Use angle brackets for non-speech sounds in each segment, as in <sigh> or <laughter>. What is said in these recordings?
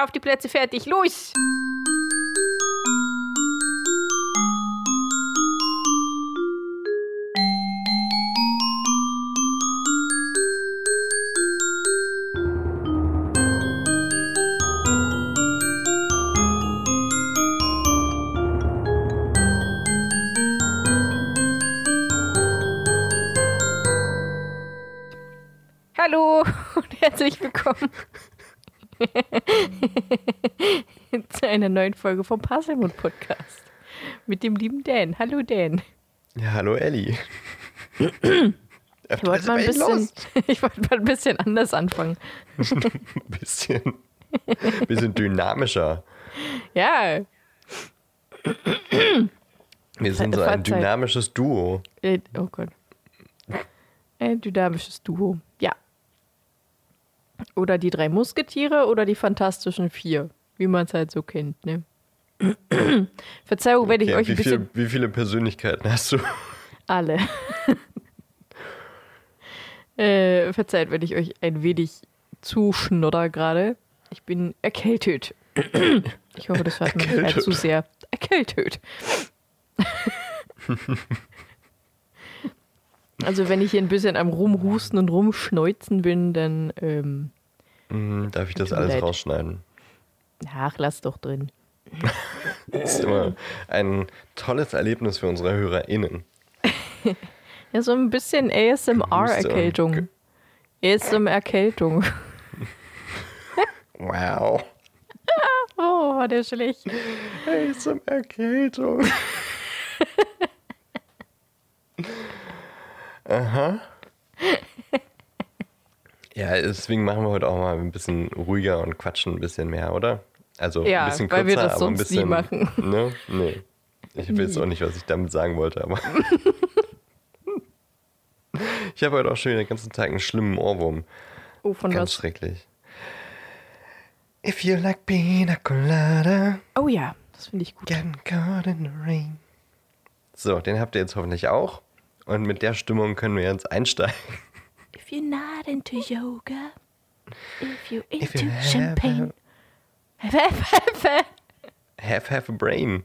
Auf die Plätze, fertig, los! Hallo <laughs> und herzlich willkommen <laughs> einer neuen Folge vom Puzzlemund Podcast mit dem lieben Dan. Hallo Dan. Ja, hallo Elli. Ich wollte mal, ein bisschen, <laughs> ich wollte mal ein bisschen anders anfangen. ein <laughs> bisschen, bisschen dynamischer. Ja. Wir sind so ein dynamisches Duo. Äh, oh Gott. Ein dynamisches Duo. Ja. Oder die drei Musketiere oder die Fantastischen Vier, wie man es halt so kennt, ne? <clears throat> Verzeihung, okay, wenn ich euch ein bisschen. Viel, wie viele Persönlichkeiten hast du? Alle. <laughs> äh, verzeiht, wenn ich euch ein wenig zuschnodder gerade. Ich bin erkältet. ich hoffe, das hört man nicht allzu sehr. Erkältet. <laughs> Also wenn ich hier ein bisschen am Rumhusten und Rumschneuzen bin, dann ähm, mhm, darf ich das alles leid. rausschneiden. Ach, lass doch drin. das <laughs> ist immer ein tolles Erlebnis für unsere HörerInnen. <laughs> ja, so ein bisschen ASMR-Erkältung. ASMR-Erkältung. <laughs> wow. oh, war der schlecht. ASMR-Erkältung. Aha. Ja, deswegen machen wir heute auch mal ein bisschen ruhiger und quatschen ein bisschen mehr, oder? Also ja, ein bisschen kürzer, weil wir das sonst ein bisschen. Nie machen. <laughs> Ne? Nee. Ich weiß auch nicht, was ich damit sagen wollte, aber. <laughs> ich habe heute auch schon den ganzen Tag einen schlimmen Ohrwurm. Oh, von Ganz was? schrecklich. If you like pina colada. Oh ja, das finde ich gut. Getting caught in the rain. So, den habt ihr jetzt hoffentlich auch. Und mit der Stimmung können wir jetzt einsteigen. If you're not into yoga, if you're into if you champagne, have, have, have, have, have a brain.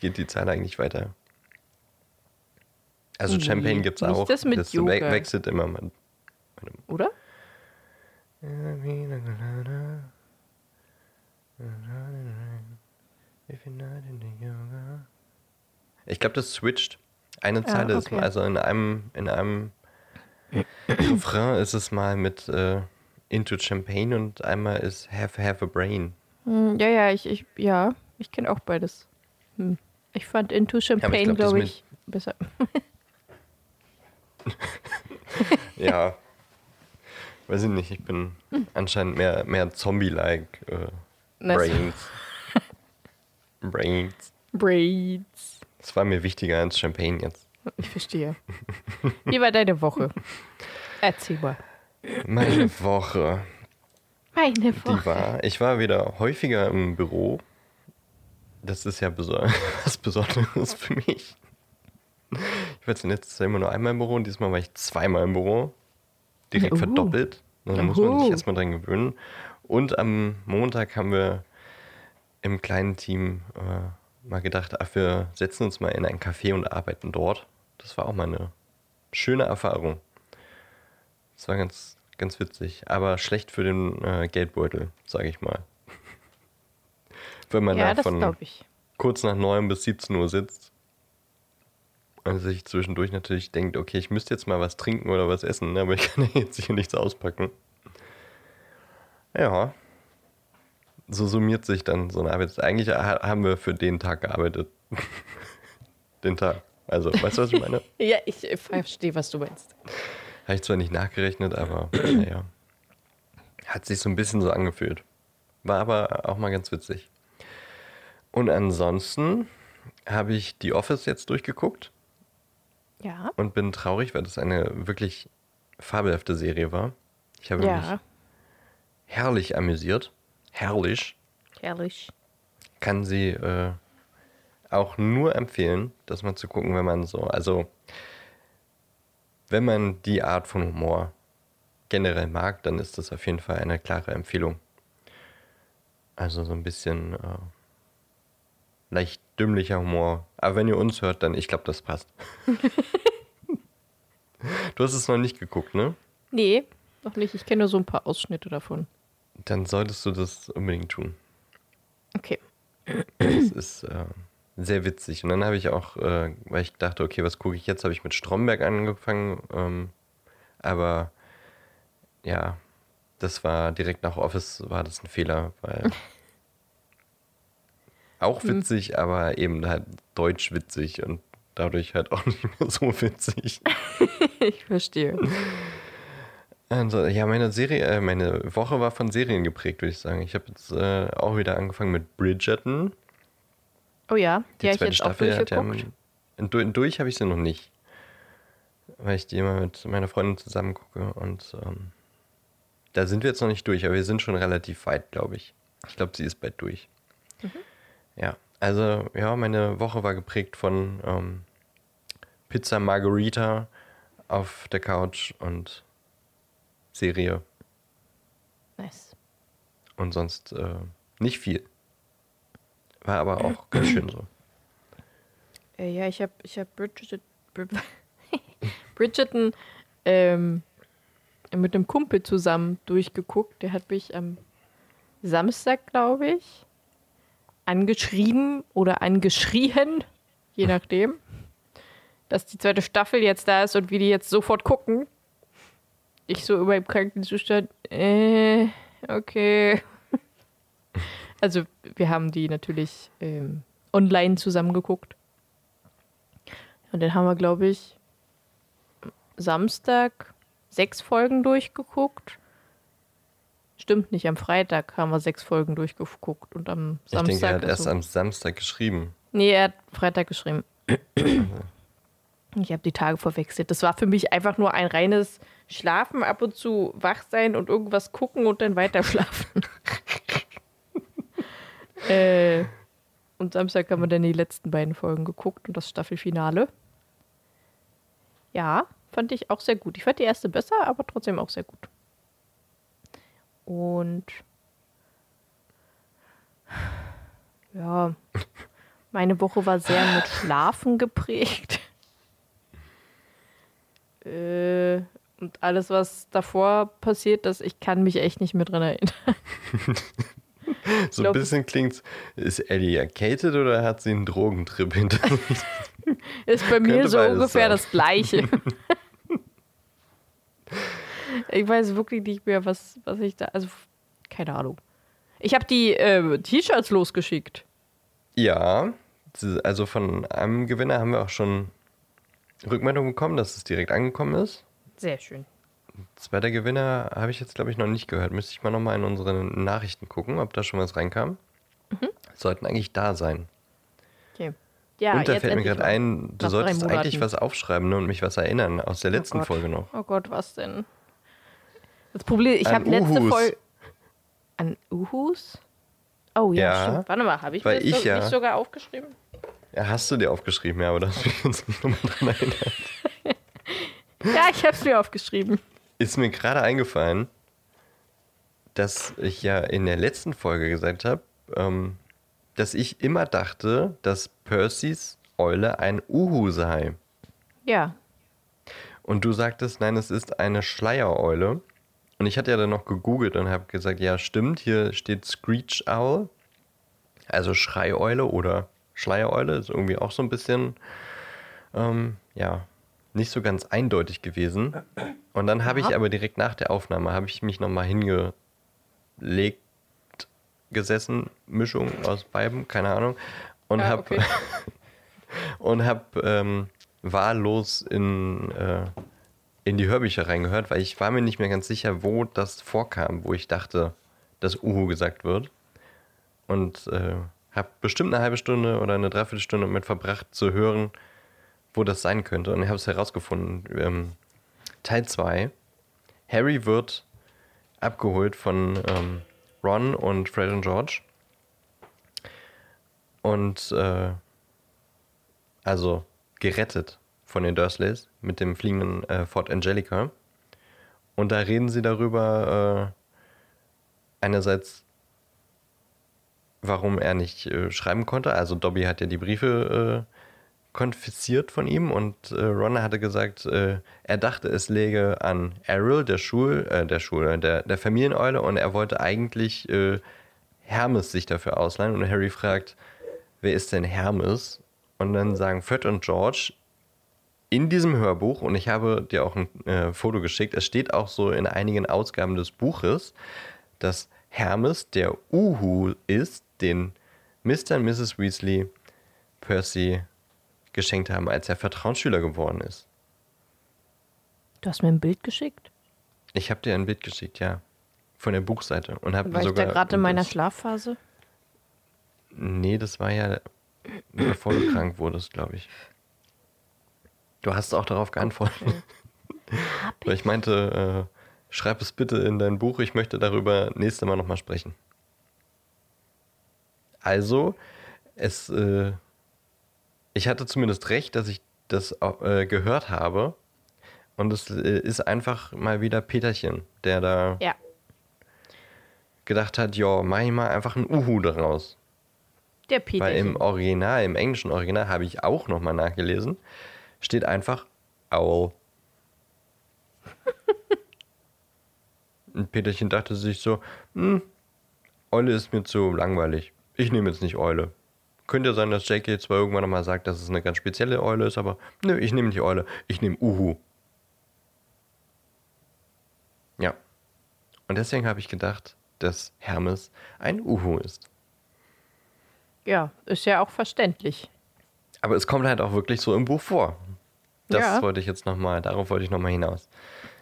Geht die Zahl eigentlich weiter? Also Champagne gibt es auch. Das, mit das Yoga. We wechselt immer mal. Oder? Ich glaube, das switcht. Eine Zeile ja, okay. ist also in einem, in einem <clears throat> Refrain ist es mal mit äh, Into Champagne und einmal ist Have Have a Brain. Hm, ja, ja, ich, ich, ja, ich kenne auch beides. Hm. Ich fand Into Champagne, ja, glaube ich, glaub, ich besser. <laughs> ja. Weiß ich nicht, ich bin anscheinend mehr, mehr Zombie-like. Äh, <laughs> Brains. Brains. Brains. Das war mir wichtiger als Champagne jetzt. Ich verstehe. Wie war deine Woche? Erzähl mal. Meine Woche. Meine Woche. Die war, ich war wieder häufiger im Büro. Das ist ja <laughs> was Besonderes für mich. Ich war jetzt letztes Jahr immer nur einmal im Büro und diesmal war ich zweimal im Büro. Direkt uh. verdoppelt. Da muss man sich erstmal dran gewöhnen. Und am Montag haben wir im kleinen Team äh, mal gedacht, ach, wir setzen uns mal in ein Café und arbeiten dort. Das war auch mal eine schöne Erfahrung. Das war ganz, ganz witzig, aber schlecht für den äh, Geldbeutel, sage ich mal. <laughs> Wenn man ja, da von kurz nach 9 bis 17 Uhr sitzt und sich zwischendurch natürlich denkt, okay, ich müsste jetzt mal was trinken oder was essen, ne, aber ich <laughs> kann ja jetzt hier nichts auspacken. Ja, so summiert sich dann so eine Arbeit. Eigentlich haben wir für den Tag gearbeitet. <laughs> den Tag. Also, weißt du, was ich meine? <laughs> ja, ich verstehe, was du meinst. Habe ich zwar nicht nachgerechnet, aber <clears throat> naja. Hat sich so ein bisschen so angefühlt. War aber auch mal ganz witzig. Und ansonsten habe ich die Office jetzt durchgeguckt. Ja. Und bin traurig, weil das eine wirklich fabelhafte Serie war. Ich habe ja. mich herrlich amüsiert herrlich. Herrlich. Kann sie äh, auch nur empfehlen, das mal zu gucken, wenn man so, also wenn man die Art von Humor generell mag, dann ist das auf jeden Fall eine klare Empfehlung. Also so ein bisschen äh, leicht dümmlicher Humor. Aber wenn ihr uns hört, dann, ich glaube, das passt. <laughs> du hast es noch nicht geguckt, ne? Nee, noch nicht. Ich kenne nur so ein paar Ausschnitte davon. Dann solltest du das unbedingt tun. Okay. Das ist äh, sehr witzig. Und dann habe ich auch, äh, weil ich dachte, okay, was gucke ich jetzt, habe ich mit Stromberg angefangen. Ähm, aber ja, das war direkt nach Office, war das ein Fehler, weil <laughs> auch Hm. witzig, aber eben halt deutsch witzig und dadurch halt auch <laughs> nicht mehr so witzig. <laughs> ich verstehe. Also, ja, meine Serie, äh, meine Woche war von Serien geprägt, würde ich sagen. Ich habe jetzt äh, auch wieder angefangen mit Bridgerton. Oh ja, die, Die habe ich zweite jetzt auch Staffel ja, durchgeguckt. in, durch, durch habe ich sie noch nicht. Weil ich die immer mit meiner Freundin zusammen gucke und ähm, da sind wir jetzt noch nicht durch, aber wir sind schon relativ weit, glaube ich. Ich glaube, sie ist bald durch. Mhm. Ja, also ja, meine Woche war geprägt von ähm, Pizza Margarita auf der Couch und Serie Nice. und sonst äh, nicht viel. War aber auch ganz schön so. Äh, ja, ich habe ich hab Bridget, Brid- <laughs> Bridgerton ähm, mit einem Kumpel zusammen durchgeguckt. Der hat mich am Samstag, glaube ich, angeschrieben oder angeschrien, je <laughs> nachdem, dass die zweite Staffel jetzt da ist und wir die jetzt sofort gucken. Ich so über im Krankenzustand, äh, okay. <laughs> Also, wir haben die natürlich ähm, online zusammen geguckt. Und dann haben wir, glaube ich, Samstag sechs Folgen durchgeguckt. Stimmt nicht, am Freitag haben wir sechs Folgen durchgeguckt und am Ich Samstag. denke, er hat erst also- am Samstag geschrieben. Nee, er hat Freitag geschrieben. Ich habe die Tage verwechselt. Das war für mich einfach nur ein reines Schlafen, ab und zu wach sein und irgendwas gucken und dann weiter schlafen. <laughs> äh, und Samstag haben wir dann die letzten beiden Folgen geguckt und das Staffelfinale. Ja, fand ich auch sehr gut. Ich fand die erste besser, aber trotzdem auch sehr gut. Und ja, meine Woche war sehr mit Schlafen geprägt. Äh, und alles, was davor passiert ist, ich kann mich echt nicht mehr dran erinnern. <laughs> <laughs> So ein bisschen klingt ist Ellie erkältet oder hat sie einen Drogentrip hinter sich? <laughs> Ist bei mir so ungefähr sein. das Gleiche. <laughs> ich weiß wirklich nicht mehr, was, was ich da. Also, keine Ahnung. Ich habe die äh, T-Shirts losgeschickt. Ja, also von einem Gewinner haben wir auch schon Rückmeldung bekommen, dass es direkt angekommen ist. Sehr schön. Zweiter Gewinner habe ich jetzt, glaube ich, noch nicht gehört. Müsste ich mal nochmal in unsere Nachrichten gucken, ob da schon was reinkam. Mhm. Sollten eigentlich da sein. Okay. Ja, und da fällt mir gerade ein, du solltest eigentlich was aufschreiben ne, und mich was erinnern aus der letzten Gott. Folge noch. Oh Gott, was denn? Das Problem, ich habe letzte. Folge. An Uhus? Oh ja, Ja, stimmt. Warte mal, habe ich mir das ich ja- nicht sogar aufgeschrieben? Ja, hast du dir aufgeschrieben, ja, aber da hast du mich jetzt nicht nochmal dran erinnert. <laughs> Ja, ich habe es mir aufgeschrieben. Ist mir gerade eingefallen, dass ich ja in der letzten Folge gesagt habe, ähm, dass ich immer dachte, dass Percys Eule ein Uhu sei. Ja. Und du sagtest, nein, es ist eine Schleiereule. Und ich hatte ja dann noch gegoogelt und habe gesagt, ja, stimmt, hier steht Screech Owl, also Schreieule oder Schleiereule, ist irgendwie auch so ein bisschen, ähm, ja, nicht so ganz eindeutig gewesen. Und dann habe ich aber direkt nach der Aufnahme, habe ich mich nochmal hingelegt, gesessen, Mischung aus beiden, keine Ahnung, und Ja, habe okay. <laughs> und habe ähm, wahllos in, äh, in die Hörbücher reingehört, weil ich war mir nicht mehr ganz sicher, wo das vorkam, wo ich dachte, dass Uhu gesagt wird. Und äh, habe bestimmt eine halbe Stunde oder eine Dreiviertelstunde mit verbracht zu hören, wo das sein könnte. Und ich habe es herausgefunden. Ähm, Teil 2. Harry wird abgeholt von ähm, Ron und Fred und George. Und äh, also gerettet von den Dursleys mit dem fliegenden äh, Fort Angelica. Und da reden sie darüber, äh, einerseits, warum er nicht äh, schreiben konnte. Also Dobby hat ja die Briefe äh, konfisziert von ihm und äh, Ron hatte gesagt, äh, er dachte, es läge an Errol, der Schul, äh, der Schule, der, der Familieneule und er wollte eigentlich äh, Hermes sich dafür ausleihen und Harry fragt, wer ist denn Hermes? Und dann sagen Fred und George in diesem Hörbuch, und ich habe dir auch ein äh, Foto geschickt, es steht auch so in einigen Ausgaben des Buches, dass Hermes der Uhu ist, den Mr. und Mrs. Weasley Percy geschenkt haben, als er Vertrauensschüler geworden ist. Du hast mir ein Bild geschickt? Ich habe dir ein Bild geschickt, ja. Von der Buchseite. Und habe War ich da sogar. gerade in meiner Schlafphase? Nee, das war ja bevor du krank wurdest, glaube ich. Du hast auch darauf geantwortet. <laughs> Weil ich meinte, äh, schreib es bitte in dein Buch, ich möchte darüber nächste Mal nochmal sprechen. Also, es, äh, ich hatte zumindest recht, dass ich das äh, gehört habe. Und es äh, ist einfach mal wieder Peterchen, der da Ja. gedacht hat, ja, mach ich mal einfach ein Uhu daraus. Der Peter. Weil im Original, im englischen Original habe ich auch nochmal nachgelesen, steht einfach Owl. <laughs> Und Peterchen dachte sich so, hm, Eule ist mir zu langweilig. Ich nehme jetzt nicht Eule. Könnte ja sein, dass J.K. zwar irgendwann nochmal sagt, dass es eine ganz spezielle Eule ist, aber nö, ich nehme nicht Eule. Ich nehme Uhu. Ja. Und deswegen habe ich gedacht, dass Hermes ein Uhu ist. ja, ist ja auch verständlich. Aber es kommt halt auch wirklich so im Buch vor. Das Ja. wollte ich jetzt nochmal, darauf wollte ich nochmal hinaus.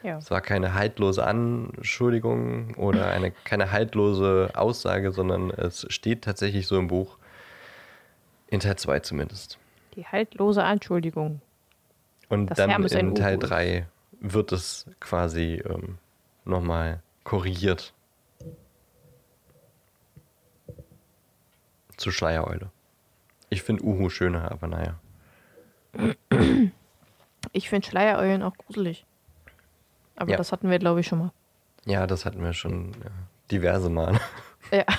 Ja. Es war keine haltlose Anschuldigung oder eine, keine haltlose Aussage, sondern es steht tatsächlich so im Buch. In Teil 2 zumindest. Die haltlose Anschuldigung. Und Dass dann in Teil Uhu ist. 3 wird es quasi ähm, nochmal korrigiert. Zu Schleiereule. Ich finde Uhu schöner, aber naja. Ich finde Schleiereulen auch gruselig. Aber Ja. das hatten wir, glaube ich, schon mal. Ja, das hatten wir schon äh, diverse Male. Ja. <laughs>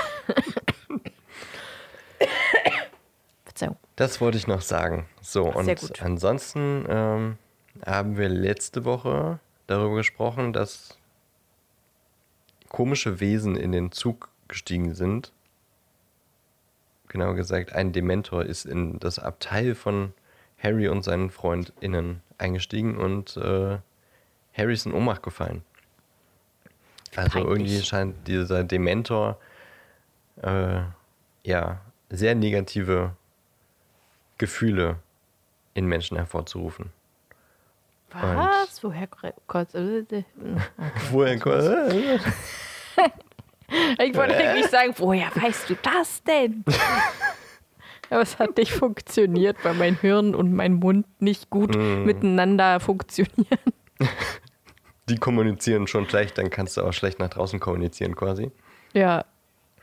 Verzeihung. Das wollte ich noch sagen. So, und Sehr gut. ansonsten ähm, haben wir letzte Woche darüber gesprochen, dass komische Wesen in den Zug gestiegen sind. Genauer gesagt, ein Dementor ist in das Abteil von Harry und seinen FreundInnen eingestiegen und äh, Harry ist in Ohnmacht gefallen. Also irgendwie scheint dieser Dementor äh, ja sehr negative Gefühle in Menschen hervorzurufen. Was? Woher äh, <laughs> Woher Ich wollte <laughs> eigentlich sagen, woher weißt du das denn? <laughs> Aber es hat nicht funktioniert, weil mein Hirn und mein Mund nicht gut miteinander funktionieren. Die kommunizieren schon schlecht, dann kannst du auch schlecht nach draußen kommunizieren quasi. Ja,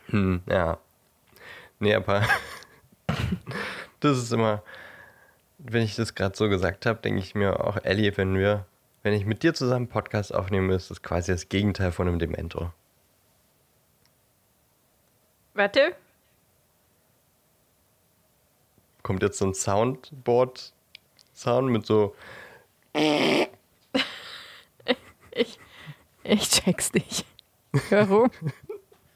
Hm, ja. Nee, aber das ist immer, wenn ich das gerade so gesagt habe, denke ich mir auch, Ellie, wenn wir, wenn ich mit dir zusammen einen Podcast aufnehme, ist das quasi das Gegenteil von einem Dementor. warte. Kommt jetzt so ein Soundboard-Sound mit so, Ich, ich check's nicht. Warum?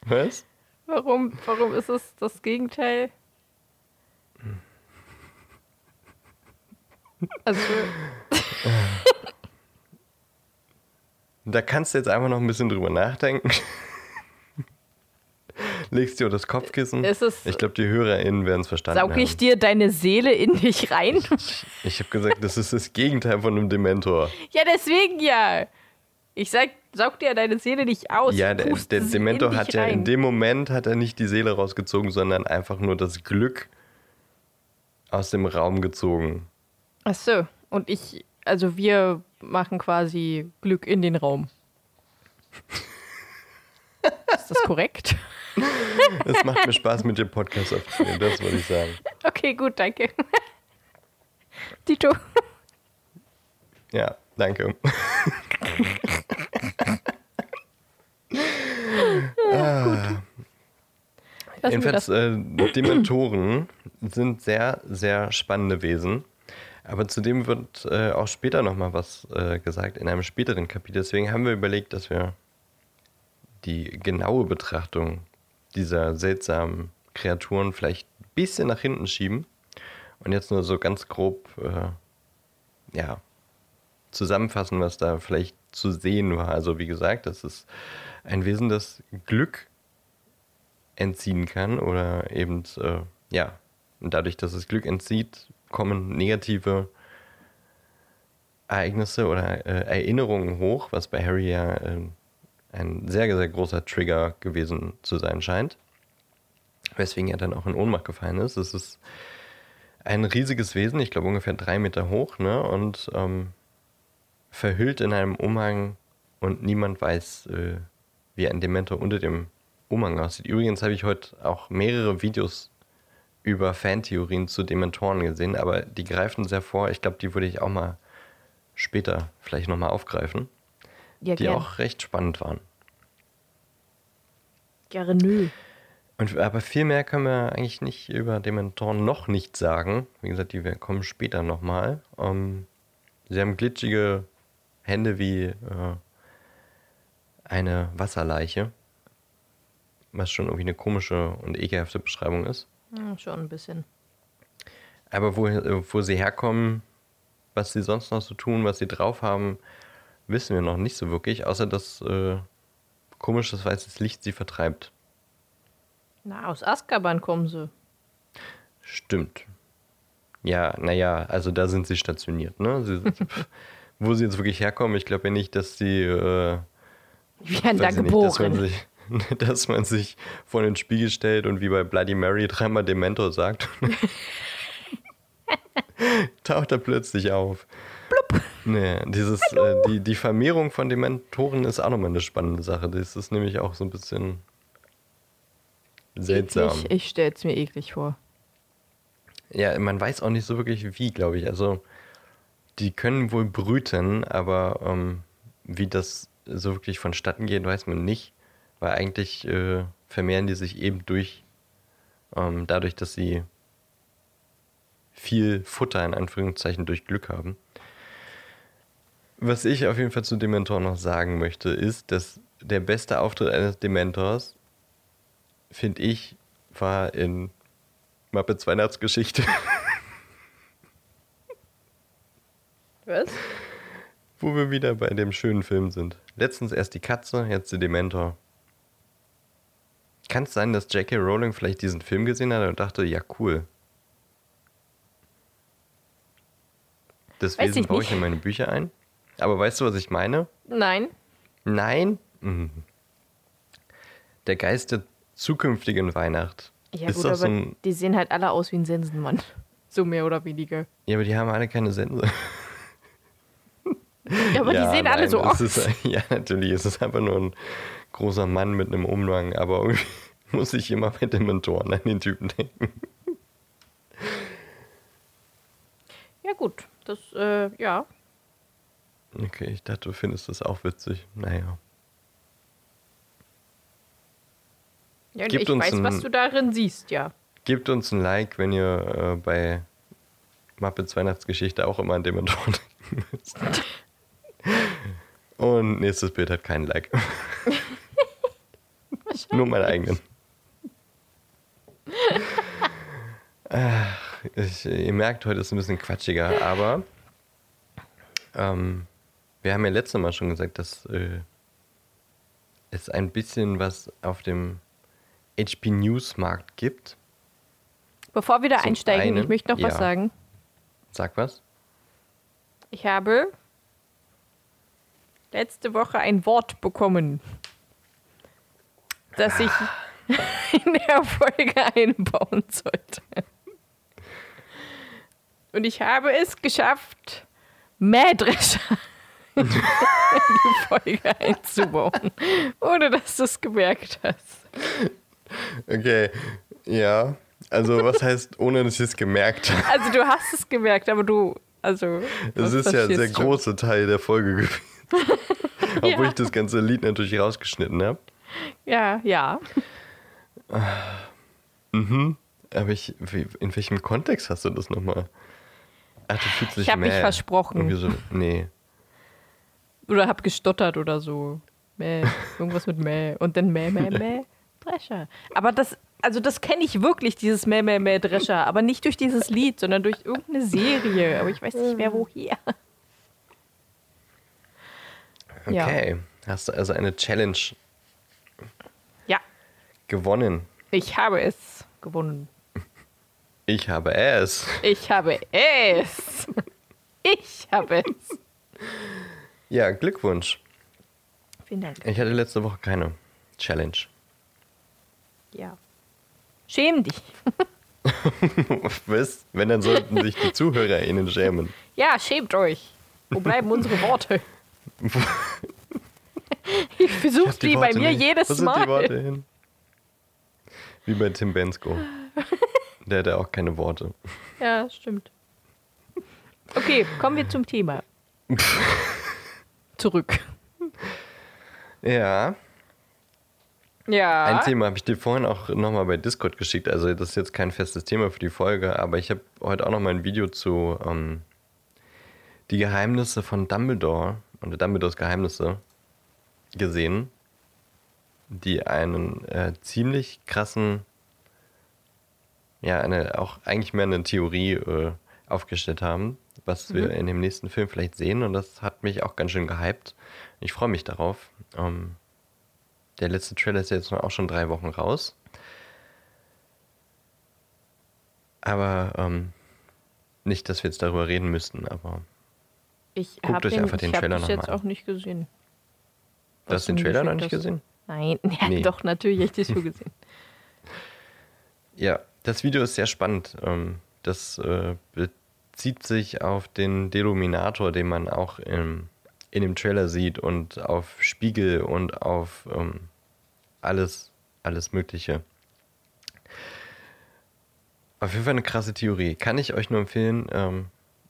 was? Warum, warum ist es das Gegenteil? Also, <laughs> Da kannst du jetzt einfach noch ein bisschen drüber nachdenken. <laughs> Legst dir unter das Kopfkissen. Ich glaube, die HörerInnen werden es verstanden saug ich haben. dir deine Seele in dich rein? Ich habe gesagt, das ist das Gegenteil von einem Dementor. Ja, deswegen ja. Ich sag, saug dir deine Seele nicht aus. Ja, der, der Dementor hat ja in dem Moment hat er nicht die Seele rausgezogen, sondern einfach nur das Glück aus dem Raum gezogen. Ach so. Und ich, also wir machen quasi Glück in den Raum. <laughs> Ist das korrekt? Es macht mir Spaß, mit dem Podcast aufzunehmen, das wollte ich sagen. Okay, gut, danke. Tito. Ja, danke. Lassen Jedenfalls, äh, Dementoren sind sehr, sehr spannende Wesen. Aber zudem wird äh, auch später nochmal was äh, gesagt, in einem späteren Kapitel. Deswegen haben wir überlegt, dass wir die genaue Betrachtung dieser seltsamen Kreaturen vielleicht ein bisschen nach hinten schieben und jetzt nur so ganz grob äh, ja, zusammenfassen, was da vielleicht zu sehen war. Also wie gesagt, das ist ein Wesen, das Glück entziehen kann oder eben, äh, ja, und dadurch, dass es Glück entzieht, kommen negative Ereignisse oder äh, Erinnerungen hoch, was bei Harry ja äh, ein sehr, sehr großer Trigger gewesen zu sein scheint. Weswegen er dann auch in Ohnmacht gefallen ist. Es ist ein riesiges Wesen, ich glaube ungefähr drei Meter hoch, ne? Und ähm, verhüllt in einem Umhang und niemand weiß, äh, wie ein Dementor unter dem Umhang aussieht. Übrigens habe ich heute auch mehrere Videos über Fantheorien zu Dementoren gesehen, aber die greifen sehr vor. Ich glaube, die würde ich auch mal später vielleicht nochmal aufgreifen, Ja, die gern. auch recht spannend waren. Gerne nö. Und, aber viel mehr können wir eigentlich nicht über Dementoren noch nicht sagen. Wie gesagt, die wir- kommen später nochmal. Ähm, sie haben glitschige Hände wie äh, eine Wasserleiche. Was schon irgendwie eine komische und ekelhafte Beschreibung ist. Hm, schon ein bisschen. Aber wo, äh, wo sie herkommen, was sie sonst noch so tun, was sie drauf haben, wissen wir noch nicht so wirklich, außer dass äh, komisches weißes Licht sie vertreibt. Na, aus Azkaban kommen sie. Stimmt. Ja, naja, also da sind sie stationiert, ne? Sie, <laughs> wo sie jetzt wirklich herkommen, ich glaube ja nicht, dass sie. Äh, Die werden da ich nicht, dass, man geboren. sich, <laughs> dass man sich vor den Spiegel stellt und wie bei Bloody Mary dreimal Dementor sagt. <laughs> Taucht er plötzlich auf. Blub. Nee, dieses, äh, die, die Vermehrung von Dementoren ist auch nochmal eine spannende Sache. Das ist nämlich auch so ein bisschen seltsam. Eklig. Ich stelle es mir eklig vor. Ja, man weiß auch nicht so wirklich wie, glaube ich. Also, die können wohl brüten, aber ähm, wie das so wirklich vonstatten geht, weiß man nicht. Weil eigentlich äh, vermehren die sich eben durch, ähm, dadurch, dass sie viel Futter in Anführungszeichen durch Glück haben. Was ich auf jeden Fall zu Dementor noch sagen möchte, ist, dass der beste Auftritt eines Dementors, finde ich, war in Muppets Weihnachtsgeschichte. <laughs> Was? Wo wir wieder bei dem schönen Film sind. Letztens erst die Katze, jetzt der Dementor. Kann es sein, dass J.K. Rowling vielleicht diesen Film gesehen hat und dachte, ja cool. Das Weiß Wesen ich baue ich in meine Bücher ein. Aber weißt du, was ich meine? Nein. Nein. Mhm. Der Geist der zukünftigen Weihnacht. Ja, ist gut, aber so ein. die sehen halt alle aus wie ein Sensenmann. <laughs> So mehr oder weniger. Ja, aber die haben alle keine Sense. Ja, aber die sehen alle nein, so es aus. Ist, <laughs> ja, natürlich, es ist einfach nur ein großer Mann mit einem Umhang, aber irgendwie <laughs> muss ich immer bei Dementoren an den Typen denken. Ja, gut. Das, äh, ja. Okay, ich dachte, du findest das auch witzig. Naja. ja und ich uns weiß, ein- was du darin siehst, ja. Gebt uns ein Like, wenn ihr äh, bei Muppets Weihnachtsgeschichte auch immer an Dementoren denken müsst. <laughs> Und nächstes Bild hat keinen Like. <laughs> Nur meinen eigenen. Ach, ich, ihr merkt, heute ist es ein bisschen quatschiger, aber ähm, wir haben ja letztes Mal schon gesagt, dass äh, es ein bisschen was auf dem HP News Markt gibt. Bevor wir da Zum einsteigen, einen, ich möchte noch was ja. sagen. Sag was? Ich habe letzte Woche ein Wort bekommen, das ich <laughs> in der Folge einbauen sollte. Und ich habe es geschafft, Mähdrescher in die Folge einzubauen, ohne dass du es gemerkt hast. Okay, ja. Also was heißt, ohne dass ich es gemerkt habe? Also du hast es gemerkt, aber du, also Das das ist ja ein sehr schon. großer Teil der Folge gewesen. <laughs> Obwohl Ja. ich das ganze Lied natürlich rausgeschnitten habe. Ja, ja. Mhm. Aber ich, wie, in welchem Kontext hast du das nochmal? Ach, du fühlst dich Ich hab mich versprochen. Irgendwie so, nee. Oder hab gestottert oder so. Mäh. Irgendwas mit Mäh. Und dann Mäh, Mäh, Mäh. Drescher. Aber das, also das kenne ich wirklich, dieses Mäh, Mäh, Mäh, Drescher. Aber nicht durch dieses Lied, sondern durch irgendeine Serie. Aber ich weiß nicht mehr woher. Ja. Okay. Hast du also eine Challenge Ja, gewonnen? ich habe es gewonnen. Ich habe es. Ich habe es. Ich habe es. Ja, Glückwunsch. Vielen Dank. Ich hatte letzte Woche keine Challenge. Ja. Schäm dich. <laughs> Was? Wenn, dann sollten sich die ZuhörerInnen schämen. Ja, schämt euch. Wo bleiben unsere Worte? Ich versuche hab die, bei mir nicht. jedes Wo sind die Mal. Worte hin? Wie bei Tim Bensko. <laughs> Der hatte auch keine Worte. Ja, stimmt. Okay, kommen wir zum Thema. <laughs> Zurück. Ja, Ja. ein Thema habe ich dir vorhin auch nochmal bei Discord geschickt. Also das ist jetzt kein festes Thema für die Folge, aber ich habe heute auch nochmal ein Video zu ähm, die Geheimnisse von Dumbledore und Dumbledores Geheimnisse gesehen, die einen äh, ziemlich krassen, ja, eine auch eigentlich mehr eine Theorie äh, aufgestellt haben, was wir in dem nächsten Film vielleicht sehen und das hat mich auch ganz schön gehypt. Ich freue mich darauf. Ähm, der letzte Trailer ist ja jetzt auch schon drei Wochen raus. Aber ähm, nicht, dass wir jetzt darüber reden müssten, aber ich guckt euch den, einfach den ich Trailer das noch jetzt mal an. auch nicht gesehen. du hast den Trailer noch nicht gesehen? Nein, <laughs> ja, Nee. doch, natürlich hätte ich das schon gesehen. <laughs> Ja, das Video ist sehr spannend. Ähm, Das äh, bezieht sich auf den Deluminator, den man auch im, in dem Trailer sieht und auf Spiegel und auf ähm, alles, alles Mögliche. Auf jeden Fall eine krasse Theorie. Kann ich euch nur empfehlen, ähm,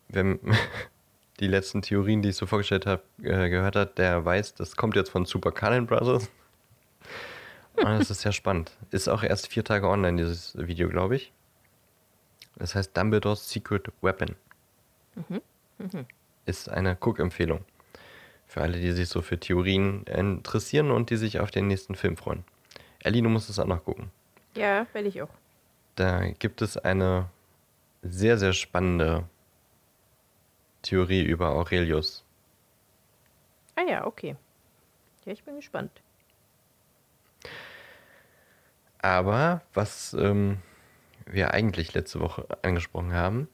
wenn <laughs> die letzten Theorien, die ich so vorgestellt habe, äh, gehört hat, der weiß, das kommt jetzt von Super Canon Brothers. Und das ist sehr spannend. Ist auch erst vier Tage online, dieses Video, glaube ich. Das heißt Dumbledores Secret Weapon. Ist eine Guck-Empfehlung. Für alle, die sich so für Theorien interessieren und die sich auf den nächsten Film freuen. Ellie, du musst es auch noch gucken. Ja, werde ich auch. Da gibt es eine sehr, sehr spannende Theorie über Aurelius. Ah ja, okay. Ja, ich bin gespannt. Aber was ähm, wir eigentlich letzte Woche angesprochen haben,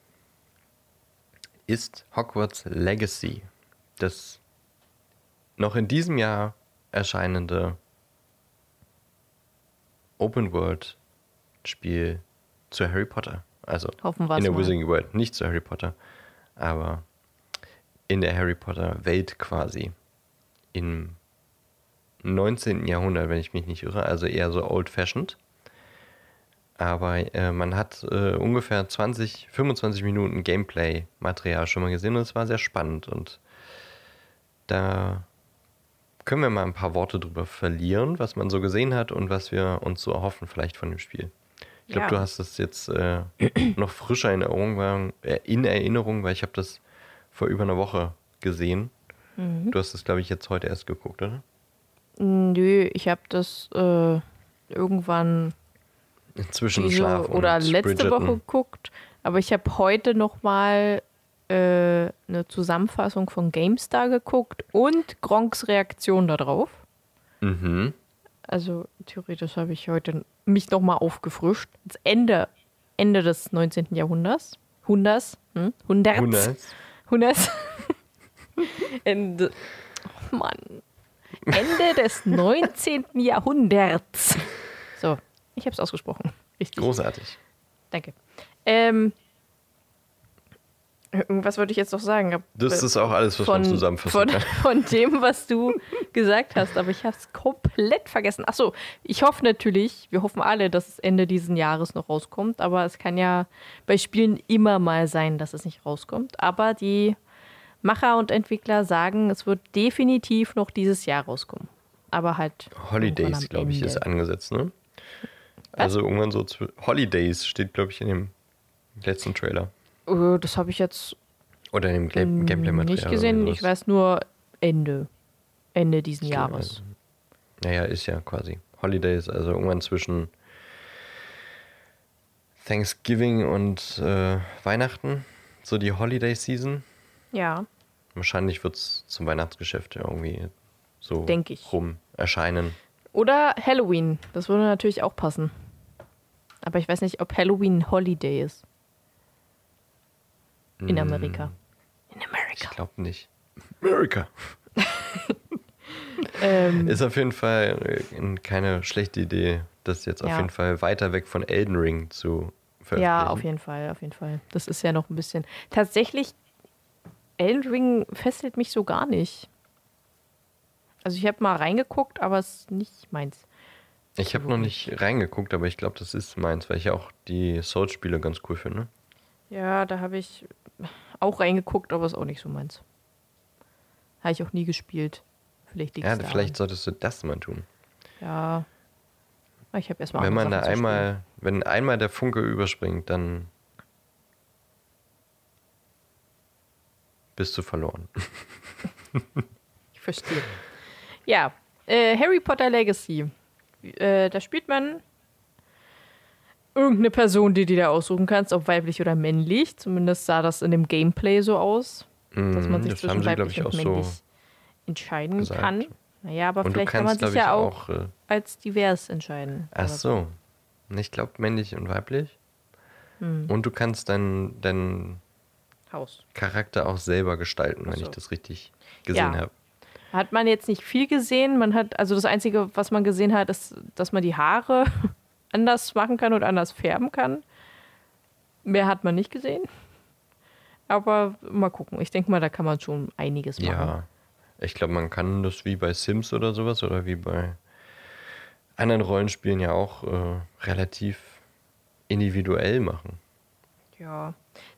ist Hogwarts Legacy. Das noch in diesem Jahr erscheinende Open-World-Spiel zu Harry Potter. Also Hoffen in der. Wizarding World, nicht zu Harry Potter, aber in der Harry Potter-Welt quasi. Im 19. Jahrhundert, wenn ich mich nicht irre, also eher so old-fashioned. Aber äh, man hat äh, ungefähr 20, 25 Minuten Gameplay-Material schon mal gesehen und es war sehr spannend. Und da können wir mal ein paar Worte drüber verlieren, was man so gesehen hat und was wir uns so erhoffen vielleicht von dem Spiel. Ich glaube, Ja. du hast das jetzt äh, noch frischer in Erinnerung, weil- äh, in Erinnerung, weil ich habe das vor über einer Woche gesehen. Mhm. Du hast das, glaube ich, jetzt heute erst geguckt, oder? Nö, ich habe das äh, irgendwann Zwischen diese Schlaf und oder letzte Bridgerton. Woche geguckt. Aber ich habe heute noch mal äh, eine Zusammenfassung von GameStar geguckt und Gronks Reaktion darauf. Mhm. Also theoretisch habe ich heute mich noch mal aufgefrischt. Das Ende, Ende des 19. Jahrhunderts. Hunderts. Hm? Hunderts. 100. Hunderts. Ende. <laughs> Oh Mann. Ende des <laughs> 19. Jahrhunderts. So, ich habe es ausgesprochen. Richtig. Großartig. Danke. Ähm, irgendwas wollte ich jetzt noch sagen. Das ist auch alles, was von, man zusammenfassen von, kann. <laughs> von dem, was du gesagt hast, aber ich habe es komplett vergessen. Achso, ich hoffe natürlich, wir hoffen alle, dass es Ende dieses Jahres noch rauskommt, aber es kann ja bei Spielen immer mal sein, dass es nicht rauskommt. Aber die Macher und Entwickler sagen, es wird definitiv noch dieses Jahr rauskommen. Aber halt. Holidays, glaube ich, ist angesetzt, ne? Also irgendwann so zu Holidays steht, glaube ich, in dem letzten Trailer. Äh, das habe ich jetzt Oder in dem Game Gameplay-Material. nicht gesehen. Ich weiß nur Ende. Ende diesen Stimmt, Jahres. also- Naja, ist ja quasi. Holidays, also irgendwann zwischen Thanksgiving und äh, Weihnachten. So die Holiday-Season. Ja, Wahrscheinlich wird es zum Weihnachtsgeschäft ja irgendwie so rum erscheinen. Oder Halloween. Das würde natürlich auch passen. Aber ich weiß nicht, ob Halloween ein Holiday ist. In Amerika. In Ich Amerika. glaube <laughs> nicht. America. Ähm, Ist auf jeden Fall äh, keine schlechte Idee, das jetzt auf Ja. jeden Fall weiter weg von Elden Ring zu veröffentlichen. ja, auf jeden Fall, auf jeden Fall. Das ist ja noch ein bisschen. Tatsächlich, Elden Ring fesselt mich so gar nicht. Also ich habe mal reingeguckt, aber es ist nicht meins. Ich habe noch nicht reingeguckt, aber ich glaube, das ist meins, weil ich ja auch die Souls-Spiele ganz cool finde. Ja, da habe ich auch reingeguckt, aber ist auch nicht so meins. Habe ich auch nie gespielt. Vielleicht liegt Ja, vielleicht solltest du das mal tun. Ja. Ich habe erstmal wenn man da einmal, wenn einmal der Funke überspringt, dann bist du verloren. <laughs> Ich verstehe. Ja, äh, Harry Potter Legacy. Äh, da spielt man irgendeine Person, die du dir aussuchen kannst, ob weiblich oder männlich. Zumindest sah das in dem Gameplay so aus, dass man Mhm, sich das zwischen sie, weiblich ich, und so. männlich entscheiden gesagt. kann. Naja, aber Und vielleicht kann man kannst, sich ja auch, auch. Äh, als divers entscheiden. ach so. Ich glaube, männlich und weiblich. Hm. Und du kannst deinen Haus. Charakter auch selber gestalten, wenn so. ich das richtig gesehen Ja. habe. Hat man jetzt nicht viel gesehen. Man hat, also das Einzige, was man gesehen hat, ist, dass man die Haare anders machen kann und anders färben kann. Mehr hat man nicht gesehen. Aber mal gucken. Ich denke mal, da kann man schon einiges machen. Ja, ich glaube, man kann das wie bei Sims oder sowas oder wie bei anderen Rollenspielen ja auch äh, relativ individuell machen. Ja,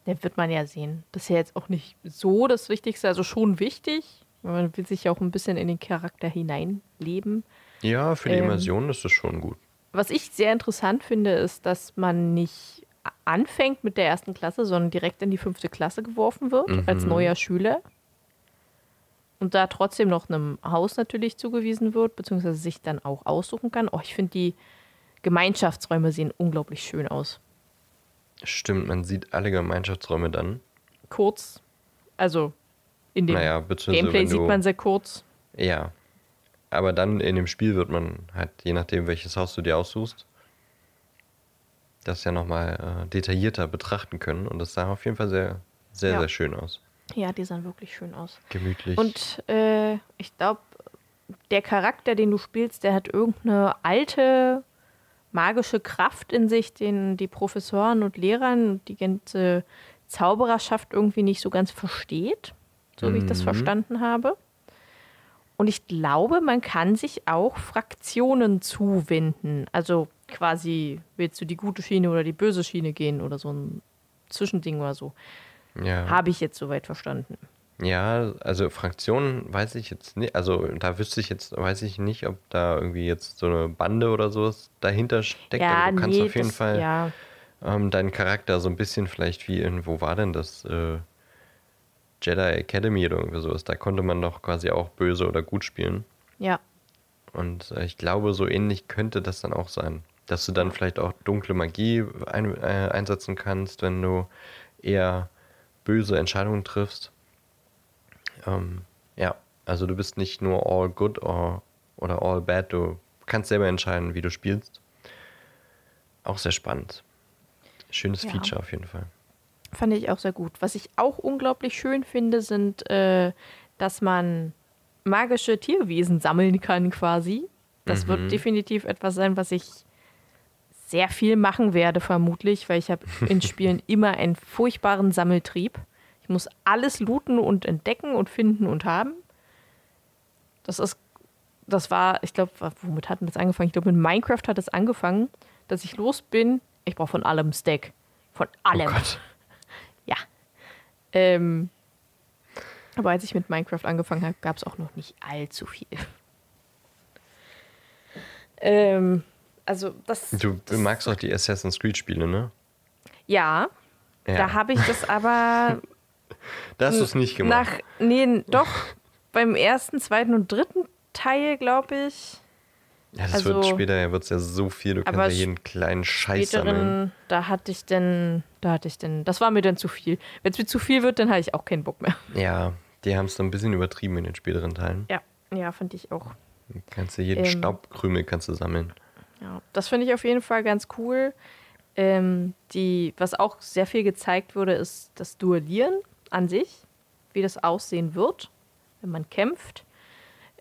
der wird man ja sehen. Das ist ja jetzt auch nicht so das Wichtigste, also schon wichtig. Man will sich ja auch ein bisschen in den Charakter hineinleben. Ja, für die Ähm, Immersion ist das schon gut. Was ich sehr interessant finde, ist, dass man nicht anfängt mit der ersten Klasse, sondern direkt in die fünfte Klasse geworfen wird als Mhm. neuer Schüler. Und da trotzdem noch einem Haus natürlich zugewiesen wird, beziehungsweise sich dann auch aussuchen kann. Oh, ich finde die Gemeinschaftsräume sehen unglaublich schön aus. Stimmt, man sieht alle Gemeinschaftsräume dann. Kurz, also in dem Naja, Gameplay sieht man sehr kurz. Ja. Aber dann in dem Spiel wird man halt, je nachdem, welches Haus du dir aussuchst, das ja nochmal äh, detaillierter betrachten können. Und das sah auf jeden Fall sehr, sehr, Ja. sehr schön aus. Ja, die sahen wirklich schön aus. Gemütlich. Und äh, ich glaube, der Charakter, den du spielst, der hat irgendeine alte magische Kraft in sich, den die Professoren und Lehrern und die ganze Zaubererschaft irgendwie nicht so ganz versteht, so wie ich das Mhm. verstanden habe. Und ich glaube, man kann sich auch Fraktionen zuwenden. Also quasi, willst du die gute Schiene oder die böse Schiene gehen oder so ein Zwischending oder so. ja. Habe ich jetzt soweit verstanden. Ja, also Fraktionen weiß ich jetzt nicht, also da wüsste ich jetzt, weiß ich nicht, ob da irgendwie jetzt so eine Bande oder sowas dahinter steckt, aber du kannst auf jeden das- Fall Ja, ähm, deinen Charakter so ein bisschen vielleicht wie in, wo war denn das? Äh, Jedi Academy oder irgendwie sowas, da konnte man doch quasi auch böse oder gut spielen. ja. Und äh, ich glaube, so ähnlich könnte das dann auch sein. Dass du dann vielleicht auch dunkle Magie ein, äh, einsetzen kannst, wenn du eher böse Entscheidungen triffst. Ähm, ja, also du bist nicht nur all good or, oder all bad, du kannst selber entscheiden, wie du spielst. Auch sehr spannend. Schönes Ja. Feature auf jeden Fall. Fand ich auch sehr gut. Was ich auch unglaublich schön finde, sind, äh, dass man magische Tierwesen sammeln kann quasi. Das Mhm. wird definitiv etwas sein, was ich sehr viel machen werde, vermutlich, weil ich habe <laughs> in Spielen immer einen furchtbaren Sammeltrieb. Ich muss alles looten und entdecken und finden und haben. Das ist, das war, ich glaube, womit hat denn das angefangen? Ich glaube, mit Minecraft hat es angefangen, dass ich los bin. Ich brauche von allem Stack. Von allem. Oh Gott. Ja. Ähm, aber als ich mit Minecraft angefangen habe, gab es auch noch nicht allzu viel. Ähm, also das. Du das, magst auch die Assassin's Creed-Spiele, ne? Ja, Ja. da habe ich das aber Da hast du es nicht gemacht. nach. Nee, doch beim ersten, zweiten und dritten Teil, glaube ich. Ja, das also- wird später ja, wird's ja so viel, du kannst ja jeden kleinen Scheiß sammeln. Da hatte ich denn, da hatte ich denn, das war mir dann zu viel. Wenn es mir zu viel wird, dann habe ich auch keinen Bock mehr. <laughs> Ja, die haben es dann ein bisschen übertrieben in den späteren Teilen. Ja, ja, fand ich auch. Kannst du jeden Ähm. Staubkrümel kannst du sammeln. Ja, das finde ich auf jeden Fall ganz cool. Ähm, die, was auch sehr viel gezeigt wurde, ist das Duellieren an sich, wie das aussehen wird, wenn man kämpft.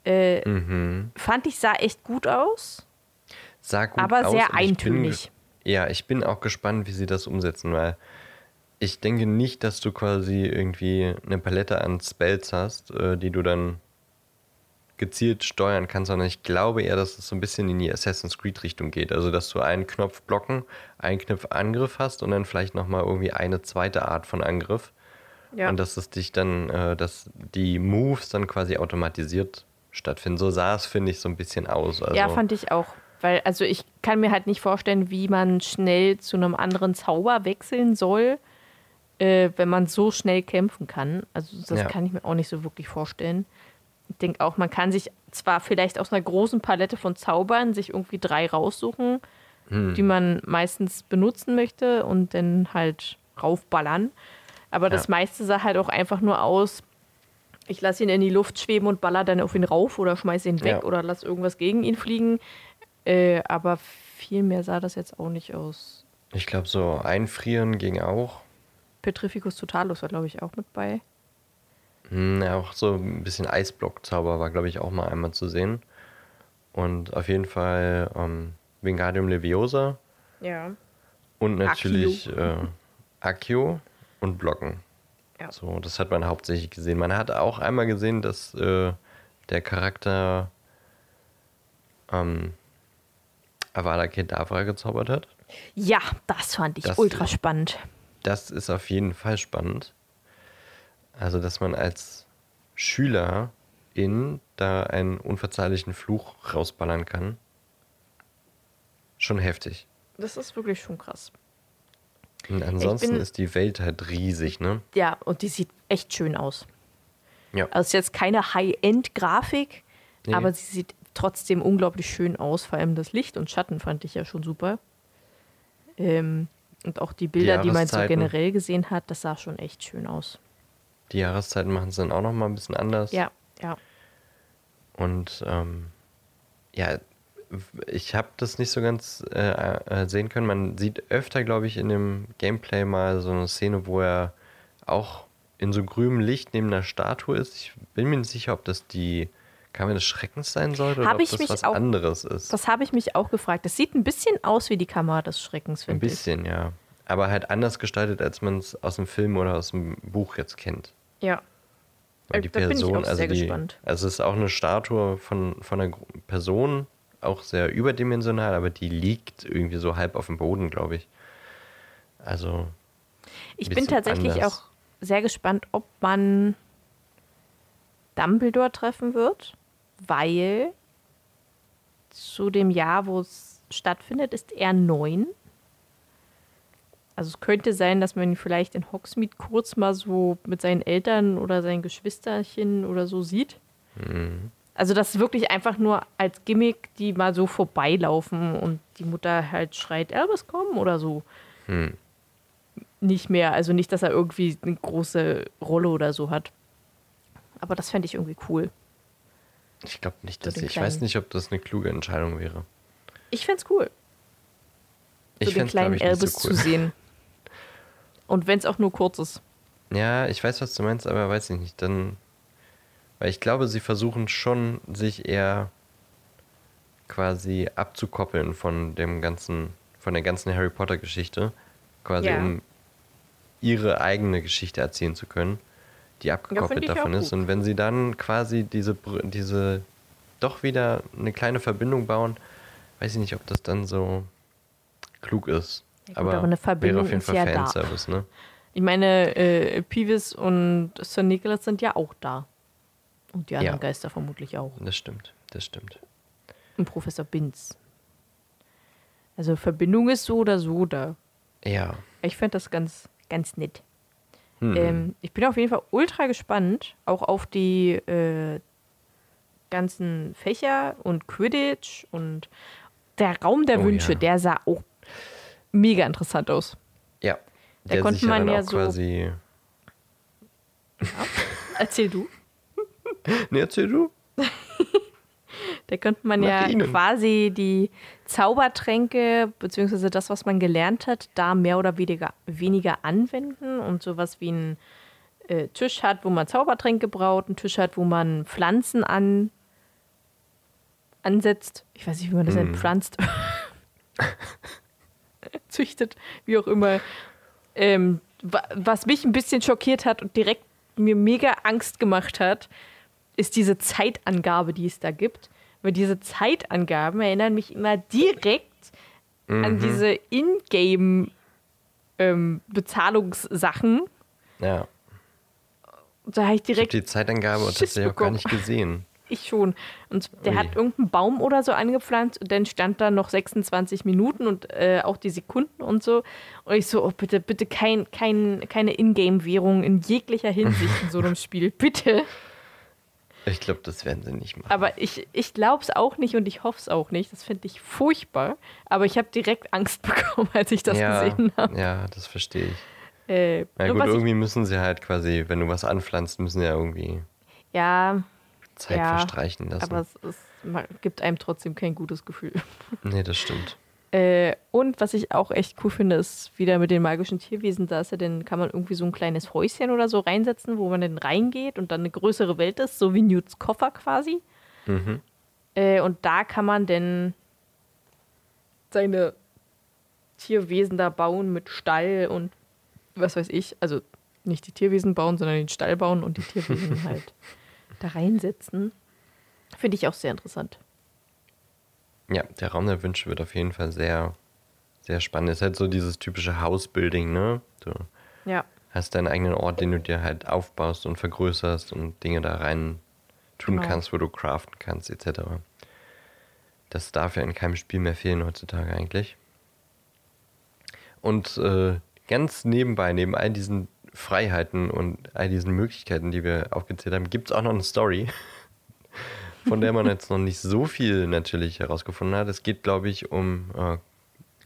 Äh, Mhm. Fand ich, sah echt gut aus, Sah gut aber aus sehr ich bin eintönig. Ja, ich bin auch gespannt, wie sie das umsetzen, weil ich denke nicht, dass du quasi irgendwie eine Palette an Spells hast, äh, die du dann gezielt steuern kannst, sondern ich glaube eher, dass es so ein bisschen in die Assassin's Creed Richtung geht. Also, dass du einen Knopf blocken, einen Knopf Angriff hast und dann vielleicht nochmal irgendwie eine zweite Art von Angriff. Ja. Und dass es dich dann, äh, dass die Moves dann quasi automatisiert stattfinden. So sah es, finde ich, so ein bisschen aus. Also, Ja, fand ich auch. Weil, also ich kann mir halt nicht vorstellen, wie man schnell zu einem anderen Zauber wechseln soll, äh, wenn man so schnell kämpfen kann. Also das Ja. kann ich mir auch nicht so wirklich vorstellen. Ich denke auch, man kann sich zwar vielleicht aus einer großen Palette von Zaubern sich irgendwie drei raussuchen, Hm. die man meistens benutzen möchte und dann halt raufballern. Aber das Ja. meiste sah halt auch einfach nur aus, ich lasse ihn in die Luft schweben und baller dann auf ihn rauf oder schmeiße ihn weg Ja. oder lass irgendwas gegen ihn fliegen. Äh, aber viel mehr sah das jetzt auch nicht aus. Ich glaube, so einfrieren ging auch. Petrificus Totalus war, glaube ich, auch mit bei. Hm, Ja, auch so ein bisschen Eisblock-Zauber war, glaube ich, auch mal einmal zu sehen. Und auf jeden Fall ähm, Wingardium Leviosa Ja. und natürlich äh, Accio und Blocken. Ja. So, das hat man hauptsächlich gesehen. Man hat auch einmal gesehen, dass äh, der Charakter ähm, Avada Kedavra gezaubert hat. Ja, das fand ich Das- ultra spannend. Das ist auf jeden Fall spannend. Also, dass man als Schüler in da einen unverzeihlichen Fluch rausballern kann. Schon heftig. Das ist wirklich schon krass. Und ansonsten bin- ist die Welt halt riesig, ne? Ja, und die sieht echt schön aus. Ja. Also ist jetzt keine High-End-Grafik, Nee. aber sie sieht trotzdem unglaublich schön aus. Vor allem das Licht und Schatten fand ich ja schon super. Ähm, und auch die Bilder, die, man so generell gesehen hat, das sah schon echt schön aus. Die Jahreszeiten machen es dann auch noch mal ein bisschen anders. Ja, ja. Und ähm, ja, ich habe das nicht so ganz äh, äh, sehen können. Man sieht öfter, glaube ich, in dem Gameplay mal so eine Szene, wo er auch in so grünem Licht neben einer Statue ist. Ich bin mir nicht sicher, ob das die Kammer des Schreckens sein sollte oder Hab ob ich das was auch- anderes ist. Das habe ich mich auch gefragt. Das sieht ein bisschen aus wie die Kamera des Schreckens, Ein finde ich. bisschen, ja. Aber halt anders gestaltet, als man es aus dem Film oder aus dem Buch jetzt kennt. Ja. Weil Äh, die da bin ich Person, auch also sehr die, gespannt. also es ist auch eine Statue von, von einer Person, auch sehr überdimensional, aber die liegt irgendwie so halb auf dem Boden, glaube ich. Also, Ich bin tatsächlich anders. auch sehr gespannt, ob man Dumbledore treffen wird, weil zu dem Jahr, wo es stattfindet, ist er neun. Also es könnte sein, dass man ihn vielleicht in Hogsmeade kurz mal so mit seinen Eltern oder seinen Geschwisterchen oder so sieht. Mhm. Also das ist wirklich einfach nur als Gimmick, die mal so vorbeilaufen und die Mutter halt schreit, Elvis komm oder so. Hm. Nicht mehr, also nicht, dass er irgendwie eine große Rolle oder so hat. Aber das fände ich irgendwie cool. ich glaube nicht, dass den ich, ich weiß nicht, ob das eine kluge Entscheidung wäre. Ich fände es cool, Ich so den es, glaube kleinen ich, Elvis so zu cool. sehen. <laughs> Und wenn es auch nur kurz ist. Ja, ich weiß, was du meinst, aber weiß ich nicht. Dann, weil ich glaube, sie versuchen schon, sich eher quasi abzukoppeln von dem ganzen, von der ganzen Harry Potter Geschichte, quasi Ja. um ihre eigene Geschichte erzählen zu können, die abgekoppelt auch davon ist. gut. Und wenn sie dann quasi diese, diese doch wieder eine kleine Verbindung bauen, weiß ich nicht, ob das dann so klug ist. Ja gut, aber, aber eine Verbindung wäre auf jeden Fall ja da. Fanservice, ne? Ich meine, äh, Peeves und Sir Nicholas sind ja auch da. Und die anderen Ja. Geister vermutlich auch. Das stimmt, das stimmt. Und Professor Binz. Also Verbindung ist so oder so da. Ja. Ich fände das ganz, ganz nett. Hm. Ähm, ich bin auf jeden Fall ultra gespannt, auch auf die äh, ganzen Fächer und Quidditch und der Raum der Oh Wünsche, ja. der sah auch mega interessant aus. ja. Da Der konnte man ja so- quasi. Erzähl du. Ne, erzähl du? <laughs> Da könnte man Nach ja Ihnen. quasi die Zaubertränke, beziehungsweise das, was man gelernt hat, da mehr oder weniger, weniger anwenden und sowas wie einen äh, Tisch hat, wo man Zaubertränke braut, einen Tisch hat, wo man Pflanzen an, ansetzt. Ich weiß nicht, wie man das Mhm. nennt, pflanzt. <laughs> Züchtet, wie auch immer. Ähm, wa- was mich ein bisschen schockiert hat und direkt mir mega Angst gemacht hat, ist diese Zeitangabe, die es da gibt. Weil diese Zeitangaben erinnern mich immer direkt Mhm. an diese Ingame-Bezahlungssachen. Ja. da habe ich Ich habe direkt die Zeitangabe Schiss tatsächlich auch gar nicht gesehen. <laughs> Ich schon. Und der Ui. hat irgendeinen Baum oder so angepflanzt und dann stand da noch 26 Minuten und äh, auch die Sekunden und so. Und ich so, oh, bitte, bitte kein, kein, keine Ingame-Währung in jeglicher Hinsicht in so einem <laughs> Spiel. Bitte. Ich glaube, das werden sie nicht machen. Aber ich, ich glaube es auch nicht und ich hoffe es auch nicht. Das finde ich furchtbar. Aber ich habe direkt Angst <laughs> bekommen, als ich das ja, gesehen habe. ja, das verstehe ich. Äh, Na nur gut, was ich- irgendwie müssen sie halt quasi, wenn du was anpflanzt, müssen ja irgendwie ja, Zeit Ja, verstreichen lassen. aber es, ma- gibt einem trotzdem kein gutes Gefühl. nee, das stimmt. Äh, und was ich auch echt cool finde, ist wieder mit den magischen Tierwesen, da ist ja dann, kann man irgendwie so ein kleines Häuschen oder so reinsetzen, wo man dann reingeht und dann eine größere Welt ist, so wie Newts Koffer quasi. Mhm. Äh, und da kann man dann seine Tierwesen da bauen mit Stall und was weiß ich. Also nicht die Tierwesen bauen, sondern den Stall bauen und die Tierwesen <laughs> halt da reinsetzen. Finde ich auch sehr interessant. Ja, der Raum der Wünsche wird auf jeden Fall sehr, sehr spannend. Ist halt so dieses typische House-Building, ne? Du Ja. hast deinen eigenen Ort, den du dir halt aufbaust und vergrößerst und Dinge da rein tun Genau. kannst, wo du craften kannst, etc. Das darf ja in keinem Spiel mehr fehlen heutzutage eigentlich. Und äh, ganz nebenbei, neben all diesen Freiheiten und all diesen Möglichkeiten, die wir aufgezählt haben, gibt es auch noch eine Story, von der man jetzt noch nicht so viel natürlich herausgefunden hat. Es geht, glaube ich, um äh,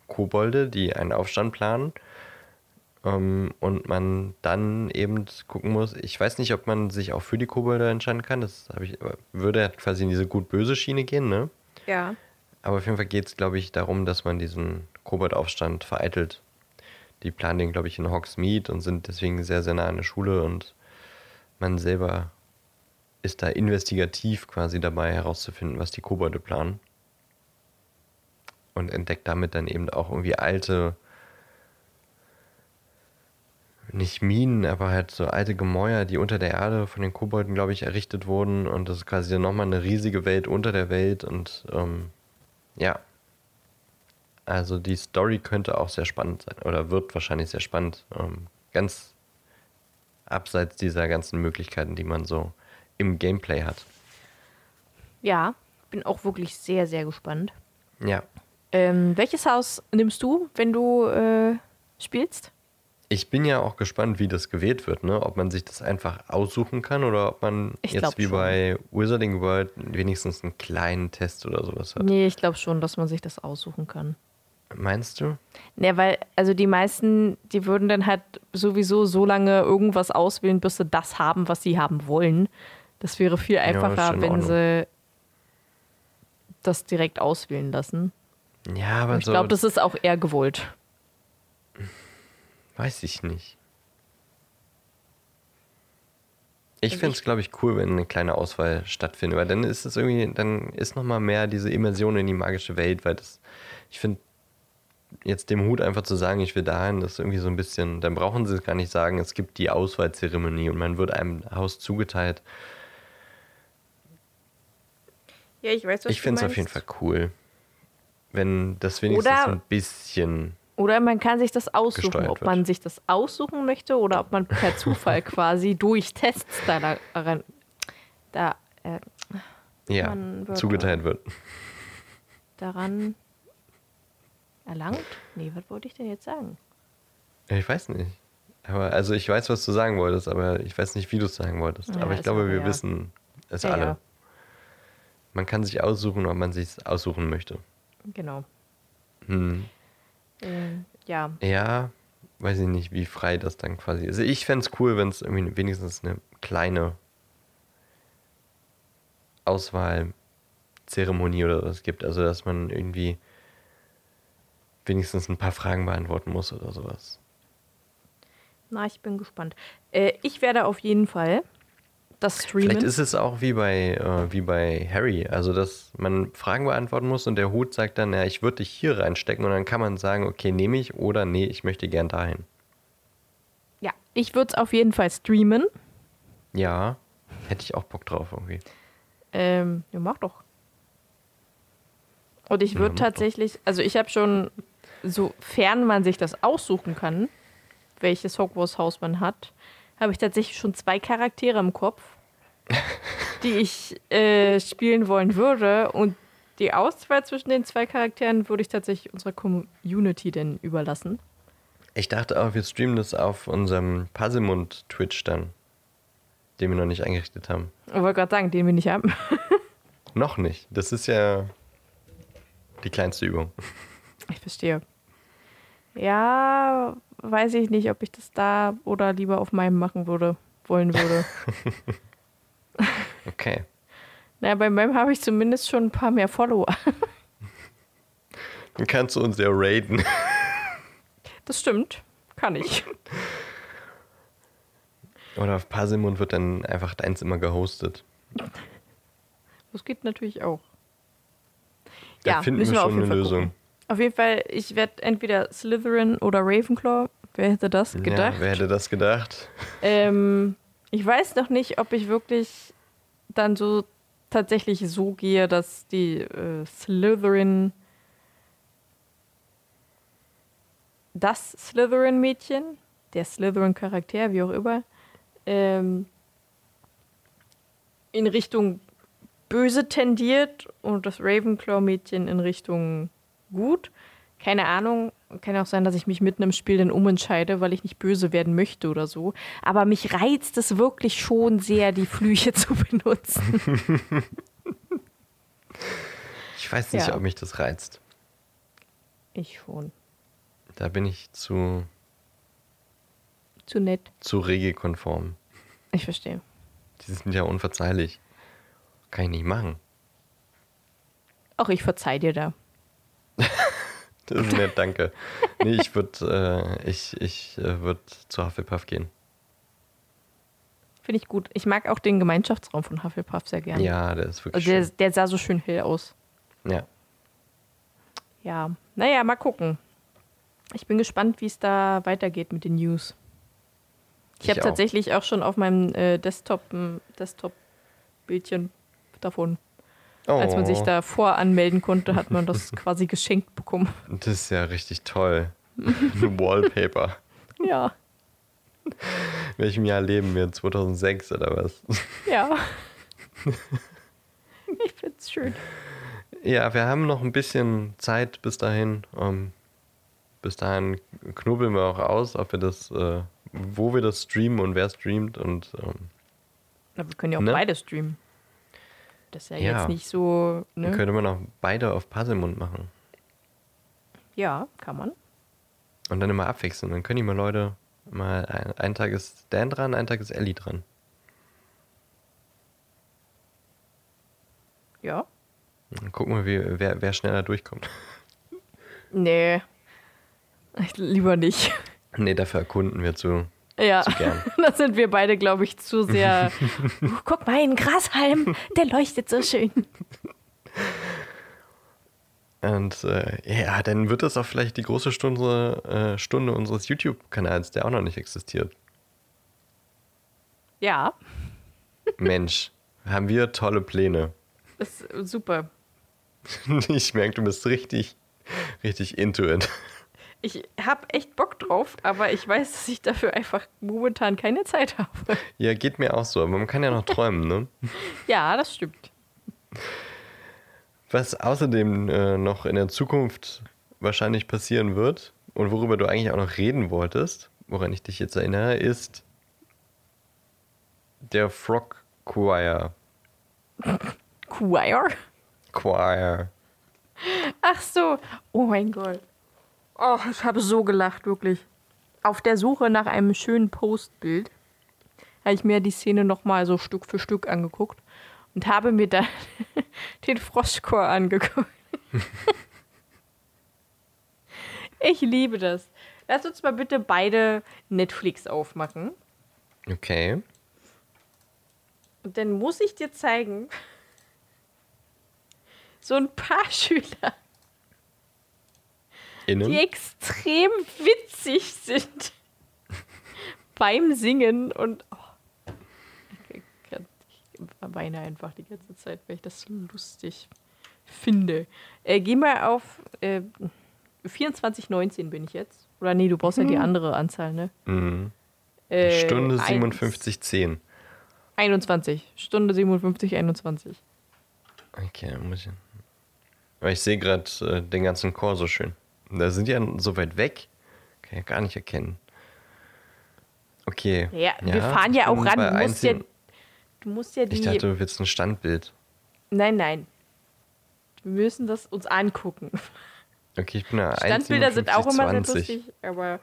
Kobolde, die einen Aufstand planen. Ähm, und man dann eben gucken muss, ich weiß nicht, ob man sich auch für die Kobolde entscheiden kann. Das ich, würde ja quasi in diese gut-böse Schiene gehen, ne? Ja. Aber auf jeden Fall geht es, glaube ich, darum, dass man diesen Koboldaufstand vereitelt. Die planen den, glaube ich, in Hogsmeade und sind deswegen sehr, sehr nah an der Schule und man selber ist da investigativ quasi dabei herauszufinden, was die Kobolde planen. Und entdeckt damit dann eben auch irgendwie alte, nicht Minen, aber halt so alte Gemäuer, die unter der Erde von den Kobolden, glaube ich, errichtet wurden. Und das ist quasi nochmal eine riesige Welt unter der Welt. Und ähm, ja, also die Story könnte auch sehr spannend sein oder wird wahrscheinlich sehr spannend. Ähm, ganz abseits dieser ganzen Möglichkeiten, die man so im Gameplay hat. Ja, bin auch wirklich sehr, sehr gespannt. Ja, Ähm, welches Haus nimmst du, wenn du äh, spielst? ich bin ja auch gespannt, wie das gewählt wird, ne? Ob man sich das einfach aussuchen kann oder ob man Ich jetzt wie schon. bei Wizarding World wenigstens einen kleinen Test oder sowas hat. Nee, ich glaube schon, dass man sich das aussuchen kann. Meinst du? Ne, weil, also die meisten, die würden dann halt sowieso so lange irgendwas auswählen, bis sie das haben, was sie haben wollen. Das wäre viel einfacher, in wenn sie das direkt auswählen lassen. Ja, aber ich so glaube, das ist auch eher gewollt. weiß ich nicht. Ich Also fände ich- es, glaube ich, cool, wenn eine kleine Auswahl stattfindet, weil dann ist es irgendwie, dann ist nochmal mehr diese Immersion in die magische Welt, weil das, ich finde, jetzt dem Hut einfach zu sagen, ich will dahin, das ist irgendwie so ein bisschen, dann brauchen sie es gar nicht sagen, es gibt die Auswahlzeremonie und man wird einem Haus zugeteilt. Ja, ich weiß, ich finde es auf jeden Fall cool, wenn das wenigstens Oder- so ein bisschen, Oder man kann sich das aussuchen, ob man sich das aussuchen möchte oder ob man per Zufall <laughs> quasi durch Tests da, daran, da, äh, ja, wird- zugeteilt wird. daran Erlangt? Nee, was wollte ich denn jetzt sagen? Ich weiß nicht. Aber also ich weiß, was du sagen wolltest, aber ich weiß nicht, wie du es sagen wolltest. Ja, aber ich glaube, wir ja. wissen es Ja, alle. Man kann sich aussuchen, ob man sich aussuchen möchte. Genau. Hm. Ähm, ja, Ja, weiß ich nicht, wie frei das dann quasi ist. Ich fände es cool, wenn es irgendwie wenigstens eine kleine Auswahlzeremonie oder was gibt. Also, dass man irgendwie wenigstens ein paar Fragen beantworten muss oder sowas. na, ich bin gespannt. Äh, ich werde auf jeden Fall das streamen. Vielleicht ist es auch wie bei, äh, wie bei Harry, also dass man Fragen beantworten muss und der Hut sagt dann, ja, ich würde dich hier reinstecken und dann kann man sagen, okay, nehme ich oder nee, ich möchte gern dahin. ja, ich würde es auf jeden Fall streamen. Ja, hätte ich auch Bock drauf irgendwie. Ähm, ja, mach doch. Und ich Ja, würde doch. tatsächlich, also ich habe schon, sofern man sich das aussuchen kann, welches Hogwarts-Haus man hat, habe ich tatsächlich schon zwei Charaktere im Kopf, <laughs> die ich äh, spielen wollen würde. Und die Auswahl zwischen den zwei Charakteren würde ich tatsächlich unserer Community denn überlassen. Ich dachte auch, wir streamen das auf unserem Puzzlemund-Twitch dann, den wir noch nicht eingerichtet haben. Ich wollte gerade sagen, den wir nicht haben. <laughs> Noch nicht. Das ist ja die kleinste Übung. Ich verstehe. Ja, weiß ich nicht, ob ich das da oder lieber auf meinem machen würde, wollen würde. <laughs> Okay. naja, bei meinem habe ich zumindest schon ein paar mehr Follower. Dann kannst du uns ja raiden. Das stimmt. Kann ich. Oder auf Puzzlemund wird dann einfach deins immer gehostet. Das geht natürlich auch. Da Ja, finden wir wir schon eine Lösung. gucken. Auf jeden Fall, ich werde entweder Slytherin oder Ravenclaw. Wer hätte das gedacht? Ja, wer hätte das gedacht? Ähm, ich weiß noch nicht, ob ich wirklich dann so tatsächlich so gehe, dass die äh, Slytherin das Slytherin-Mädchen, der Slytherin-Charakter, wie auch immer, ähm, in Richtung böse tendiert und das Ravenclaw-Mädchen in Richtung gut. Keine Ahnung. Kann auch sein, dass ich mich mitten im Spiel dann umentscheide, weil ich nicht böse werden möchte oder so. Aber mich reizt es wirklich schon sehr, die Flüche <laughs> zu benutzen. <laughs> Ich weiß nicht, Ja. ob mich das reizt. Ich schon. Da bin ich zu, Zu nett. zu regelkonform. Ich verstehe. Die sind ja unverzeihlich. Kann ich nicht machen. Auch ich verzeih dir da. <laughs> Das ist nett, danke. Nee, ich würde äh, ich, ich, äh, würd zu Hufflepuff gehen. Finde ich gut. Ich mag auch den Gemeinschaftsraum von Hufflepuff sehr gerne. Ja, der ist wirklich Also der, schön. der sah so schön hell aus. Ja. Ja. Naja, mal gucken. Ich bin gespannt, wie es da weitergeht mit den News. Ich, Ich habe tatsächlich auch schon auf meinem äh, Desktop ein Desktop-Bildchen davon. Oh, Als man sich da voranmelden konnte, hat man das <laughs> quasi geschenkt bekommen. Das ist ja richtig toll. <laughs> Ein Wallpaper. Ja, In welchem Jahr leben wir? 2006 oder was? ja. <laughs> ich find's schön. Ja, wir haben noch ein bisschen Zeit bis dahin. Ähm, bis dahin knubbeln wir auch aus, ob wir das, äh, wo wir das streamen und wer streamt und ähm, Na, wir können ja auch Ne? beide streamen. Das ist ja, Ja. jetzt nicht so. Ne? könnte man auch beide auf Puzzlemund machen. Ja, kann man. Und dann immer abwechseln. Dann können die mal Leute, mal ein, ein Tag ist Dan dran, ein Tag ist Ellie dran. Ja. Dann gucken wir, wie, wer, wer schneller durchkommt. Nee. Lieber nicht. nee, dafür erkunden wir zu, Ja, zu gern. <laughs> da sind wir beide, glaube ich, zu sehr. <laughs> Uh, guck mal, ein Grashalm, der leuchtet so schön. Und äh, ja, dann wird das auch vielleicht die große Stunde, äh, Stunde unseres YouTube-Kanals, der auch noch nicht existiert. Ja, <laughs> Mensch, haben wir tolle Pläne. ist super. Ich merke, du bist richtig, richtig into it. Ich habe echt Bock drauf, aber ich weiß, dass ich dafür einfach momentan keine Zeit habe. Ja, geht mir auch so, aber man kann ja noch träumen, ne? <laughs> Ja, das stimmt. Was außerdem äh, noch in der Zukunft wahrscheinlich passieren wird und worüber du eigentlich auch noch reden wolltest, woran ich dich jetzt erinnere, ist der Frog Choir. Choir? Choir. Ach so. Oh mein Gott. Oh, ich habe so gelacht, wirklich. Auf der Suche nach einem schönen Postbild habe ich mir die Szene nochmal so Stück für Stück angeguckt und habe mir dann <laughs> den Froschchor angeguckt. <laughs> ich liebe das. Lass uns mal bitte beide Netflix aufmachen. Okay. Und dann muss ich dir zeigen, <laughs> so ein paar Schüler, Innen? die extrem witzig sind beim Singen und oh, ich, ich weine einfach die ganze Zeit, weil ich das so lustig finde. Äh, geh mal auf äh, 2419 bin ich jetzt. Oder nee, du brauchst ja die andere Anzahl, ne? Mhm. Äh, Stunde eins- 57,10. 21. Stunde 57, 21. Okay, muss ich. Aber ich sehe gerade äh, den ganzen Chor so schön. Da sind die ja so weit weg. Kann ich gar nicht erkennen. Okay. Ja, wir fahren ja auch ran. Du musst ja, 1,7. du musst ja die. Ich dachte, du willst ein Standbild. nein, nein. Wir müssen das uns angucken. Okay, ich bin da Standbilder sind auch immer sehr 1,57,20. lustig, aber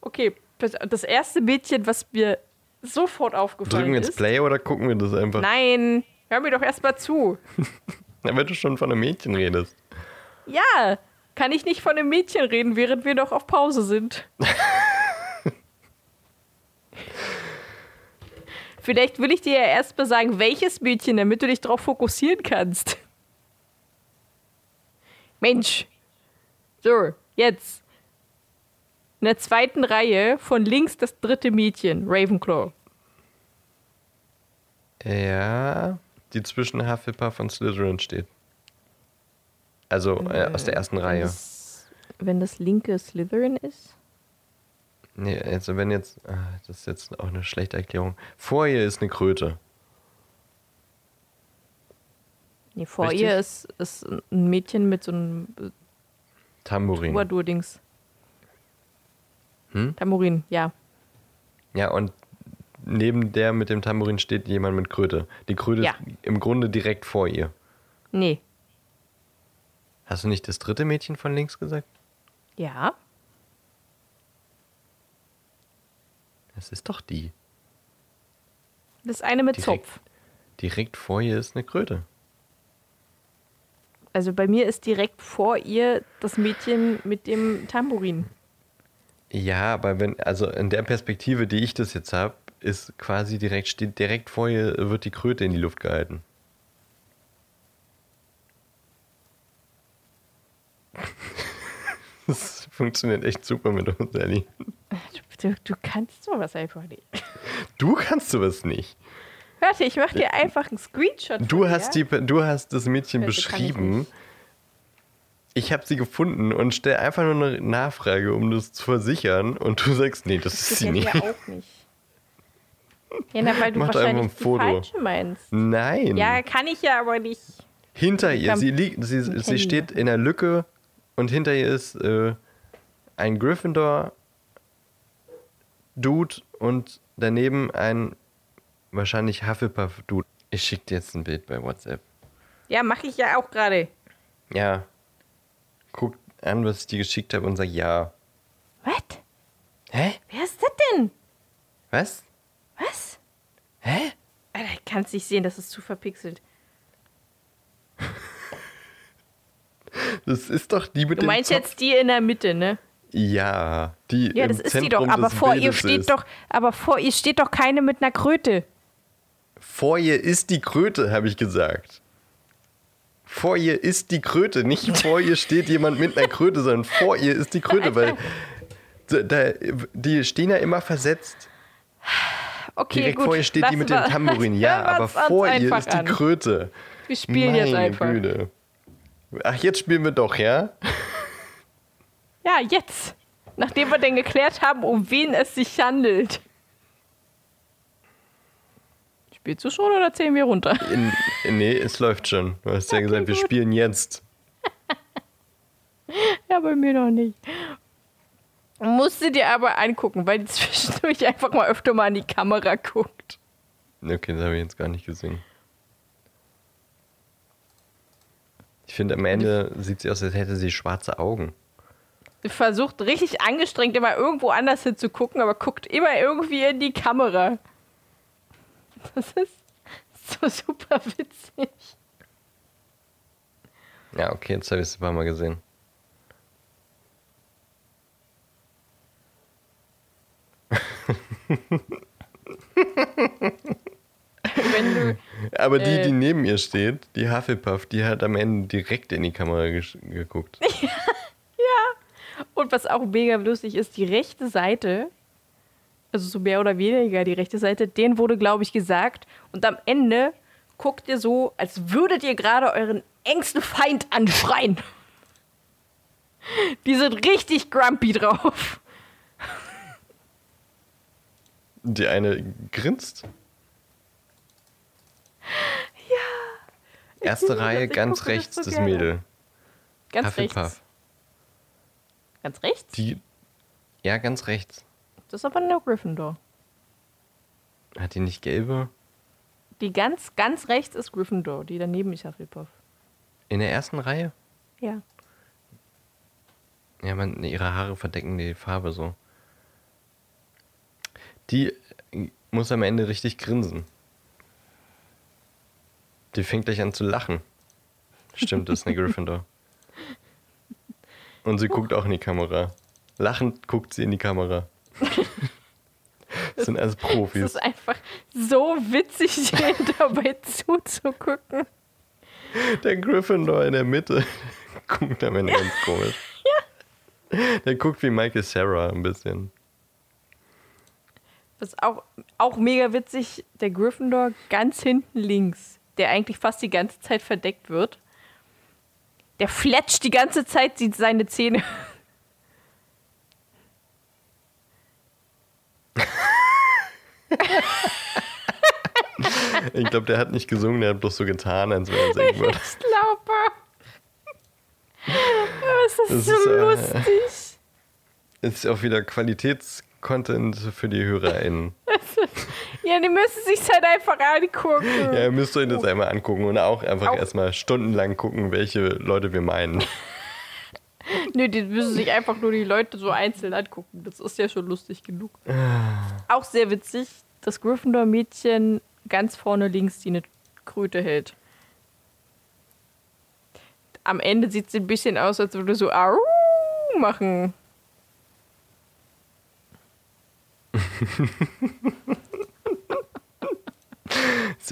okay. Das, erste Mädchen, was mir sofort aufgefallen Drücken wir jetzt ist. Play oder gucken wir das einfach? Nein, hör mir doch erstmal zu. <laughs> Wenn du schon von einem Mädchen redest. Ja, kann ich nicht von einem Mädchen reden, während wir noch auf Pause sind. <laughs> Vielleicht will ich dir ja erst mal sagen, welches Mädchen, damit du dich darauf fokussieren kannst. Mensch. So, jetzt. In der zweiten Reihe von links das dritte Mädchen, Ravenclaw. Ja, die zwischen Hufflepuff und Slytherin steht. Also äh, aus der ersten Wenn Reihe. das, wenn das linke Slytherin ist? Nee, also wenn jetzt, ah, das ist jetzt auch eine schlechte Erklärung. Vor ihr ist eine Kröte. Nee, vor Richtig? ihr ist, ist ein Mädchen mit so einem Tambourin. Troubadour-Dings. Hm? Tambourin, ja. Ja, und neben der mit dem Tambourin steht jemand mit Kröte. Die Kröte Ja. ist im Grunde direkt vor ihr. Nee. Hast du nicht das dritte Mädchen von links gesagt? Ja. Das ist doch die. Das eine mit Direkt. Zopf. Direkt vor ihr ist eine Kröte. Also bei mir ist direkt vor ihr das Mädchen mit dem Tambourin. Ja, aber wenn, also in der Perspektive, die ich das jetzt habe, ist quasi direkt, steht direkt vor ihr, wird die Kröte in die Luft gehalten. <laughs> Das funktioniert echt super mit uns, Ellie. Du, du, du kannst sowas einfach nicht. Du kannst sowas nicht. Warte, ich mach dir einfach einen Screenshot. Du hast, die, du hast das Mädchen Das ich beschrieben. nicht. Ich habe sie gefunden und stelle einfach nur eine Nachfrage, um das zu versichern. Und du sagst, nee, das ist Das sie geht nicht. ja auch nicht. Ja, na, weil du Mach doch einfach wahrscheinlich ein die Foto. falsche meinst. Nein. Ja, kann ich ja aber nicht. Hinter ihr, sie, liegt, sie, sie steht in der Lücke und hinter ihr ist äh, ein Gryffindor Dude und daneben ein wahrscheinlich Hufflepuff Dude. Ich schicke dir jetzt ein Bild bei WhatsApp. Ja, mache ich ja auch gerade. Ja. Guck an, was ich dir geschickt habe und sag ja. Was? Hä? Wer ist das denn? Was? Was? Hä? Alter, ich kann es nicht sehen, das ist zu verpixelt. <laughs> Das ist doch die mit Du meinst Zopf. jetzt die in der Mitte, ne? Ja, die Ja, das ist die Zentrum doch, aber vor ihr Bildes steht ist. doch, aber vor ihr steht doch keine mit einer Kröte. Vor ihr ist die Kröte, habe ich gesagt. Vor ihr ist die Kröte, nicht vor ihr steht jemand mit einer Kröte, sondern vor ihr ist die Kröte, weil da, die stehen ja immer versetzt. Okay, Direkt gut. vor ihr steht die mit wir- dem Tambourin, ja, <laughs> aber vor ihr ist die. Kröte. Wir spielen jetzt Meine einfach. Güte. Ach, jetzt spielen wir doch, ja? <laughs> Ja, jetzt. Nachdem wir dann geklärt haben, um wen es sich handelt. Spielst du schon oder zählen wir runter? In, nee, es läuft schon. Du hast ja Okay, gesagt, wir gut. spielen jetzt. Ja, <laughs> Ja, bei mir noch nicht. Musste dir aber angucken, weil die <laughs> zwischendurch einfach mal öfter mal in die Kamera guckt. Okay, das habe ich jetzt gar nicht gesehen. Ich finde, am Ende sieht sie aus, als hätte sie schwarze Augen. Sie versucht richtig angestrengt immer irgendwo anders hinzugucken, aber guckt immer irgendwie in die Kamera. Das ist so super witzig. Ja, okay, jetzt habe ich es ein paar Mal gesehen. Wenn du, Aber die, Äh. die neben ihr steht, die Hufflepuff, die hat am Ende direkt in die Kamera geguckt. <laughs> und was auch mega lustig ist, die rechte Seite, also so mehr oder weniger die rechte Seite, denen wurde, glaube ich, gesagt. Und am Ende guckt ihr so, als würdet ihr gerade euren engsten Feind anschreien. Die sind richtig grumpy drauf. Die eine grinst. Ja. Erste Reihe, gucke ganz das rechts, so das. Mädel. Ganz Hufflepuff. rechts. Ganz rechts? Die. Ja, ganz rechts. Das ist aber eine Gryffindor. Hat die nicht gelbe? Die ganz, ganz rechts ist Gryffindor. Die daneben ist Hufflepuff. In der ersten Reihe? Ja. Ja, man, ihre Haare verdecken die Farbe so. Die muss am Ende richtig grinsen. Die fängt gleich an zu lachen. Stimmt, das ist eine Gryffindor. Und sie guckt auch in die Kamera. Lachend guckt sie in die Kamera. Das sind alles Es Profis. ist einfach so witzig, <laughs> denen dabei zuzugucken. Der Gryffindor in der Mitte <laughs> guckt am Ende ganz komisch. <laughs> Der guckt wie Michael Sarah ein bisschen. Was auch, auch mega witzig, der Gryffindor ganz hinten links, der eigentlich fast die ganze Zeit verdeckt wird. Der fletscht die ganze Zeit, sieht seine Zähne. <laughs> Ich glaube, der hat nicht gesungen, der hat bloß so getan, als wäre er singen würde. Ich glaube. Es ist Das so ist, äh, lustig. Ist auch wieder Qualitätscontent für die HörerInnen. <laughs> Ja, die müssen sich halt einfach angucken. Ja, ihr müsst euch das einmal angucken und auch einfach Auch- erstmal stundenlang gucken, welche Leute wir meinen. <laughs> <laughs> Nö, die müssen sich einfach nur die Leute so einzeln angucken. Das ist ja schon lustig genug. Auch sehr witzig, das Gryffindor-Mädchen ganz vorne links, die eine Kröte hält. Am Ende sieht sie ein bisschen aus, als würde so Au machen. <laughs>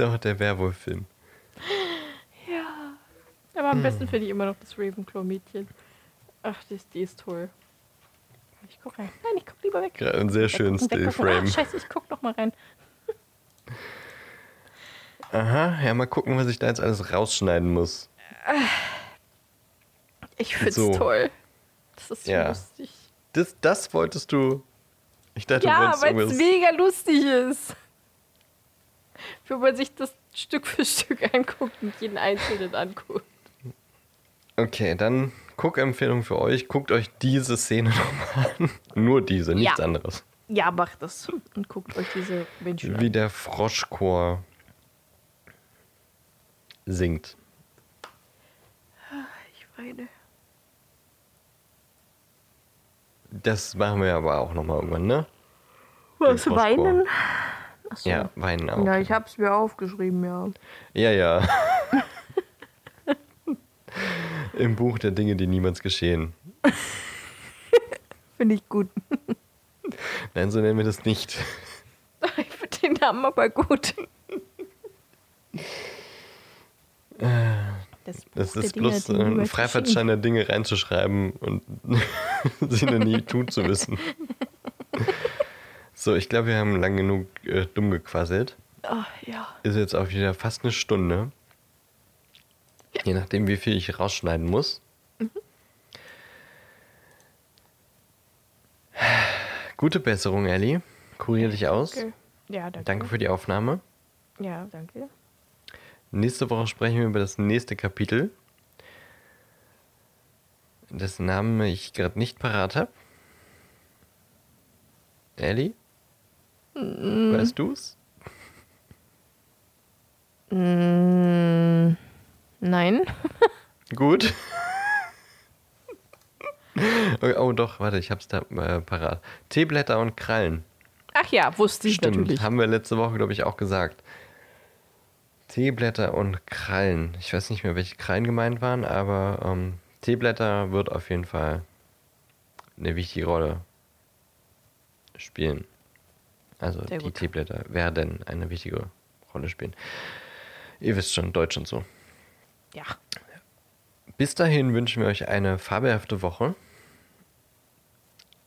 auch der Werwolf-Film. Ja. Aber am besten finde ich immer noch das Ravenclaw-Mädchen. Ach, die ist, die ist toll. Ich guck rein. Nein, ich guck lieber weg. Ja, einen sehr. Stillframe. Ach, scheiße, ich guck noch mal rein. Aha, ja, mal gucken, was ich da jetzt alles rausschneiden muss. Ich find's So. toll. Das ist so Ja. lustig. Das, das wolltest du. Ich dachte, du Ja, wolltest weil es mega lustig ist. Wenn man sich das Stück für Stück <laughs> anguckt und jeden einzelnen anguckt. Okay, dann Guckempfehlung für euch. Guckt euch diese Szene <laughs> nochmal an. Nur diese, nichts Ja. anderes. Ja, macht das. Und guckt euch diese Menschen Wie an. der Froschchor singt. Ich weine. Das machen wir aber auch nochmal irgendwann, ne? Was, weinen? Achso. Ja, weinen auch. Ja, ich hab's mir aufgeschrieben, ja. Ja, ja. <laughs> Im Buch der Dinge, die niemals geschehen. Finde ich gut. Nein, so nennen wir das nicht. <laughs> Ich finde den Namen aber gut. Das, Das ist Dinge, bloß ein Freifahrtschein der Dinge reinzuschreiben und <laughs> sie dann nie tun zu wissen. So, ich glaube, wir haben lang genug äh, dumm gequasselt. Oh, ja. Ist jetzt auch wieder fast eine Stunde. Je nachdem, wie viel ich rausschneiden muss. Gute Besserung, Ellie. Kurier dich aus. Okay. Ja, danke. Danke für die Aufnahme. Ja, danke. Nächste Woche sprechen wir über das nächste Kapitel. dessen Namen ich gerade nicht parat habe. Ellie? Mm. Weißt du's? Mm, nein. <laughs> Gut. oh, oh, doch, warte, ich hab's da äh, parat. Teeblätter und Krallen. Ach ja, wusste ich Stimmt, natürlich. haben wir letzte Woche, glaube ich, auch gesagt. Teeblätter und Krallen. Ich weiß nicht mehr, welche Krallen gemeint waren, aber ähm, Teeblätter wird auf jeden Fall eine wichtige Rolle spielen. Also Sehr die gut. Teeblätter werden eine wichtige Rolle spielen. Ihr wisst schon, Deutsch und so. Ja. Bis dahin wünschen wir euch eine fabelhafte Woche.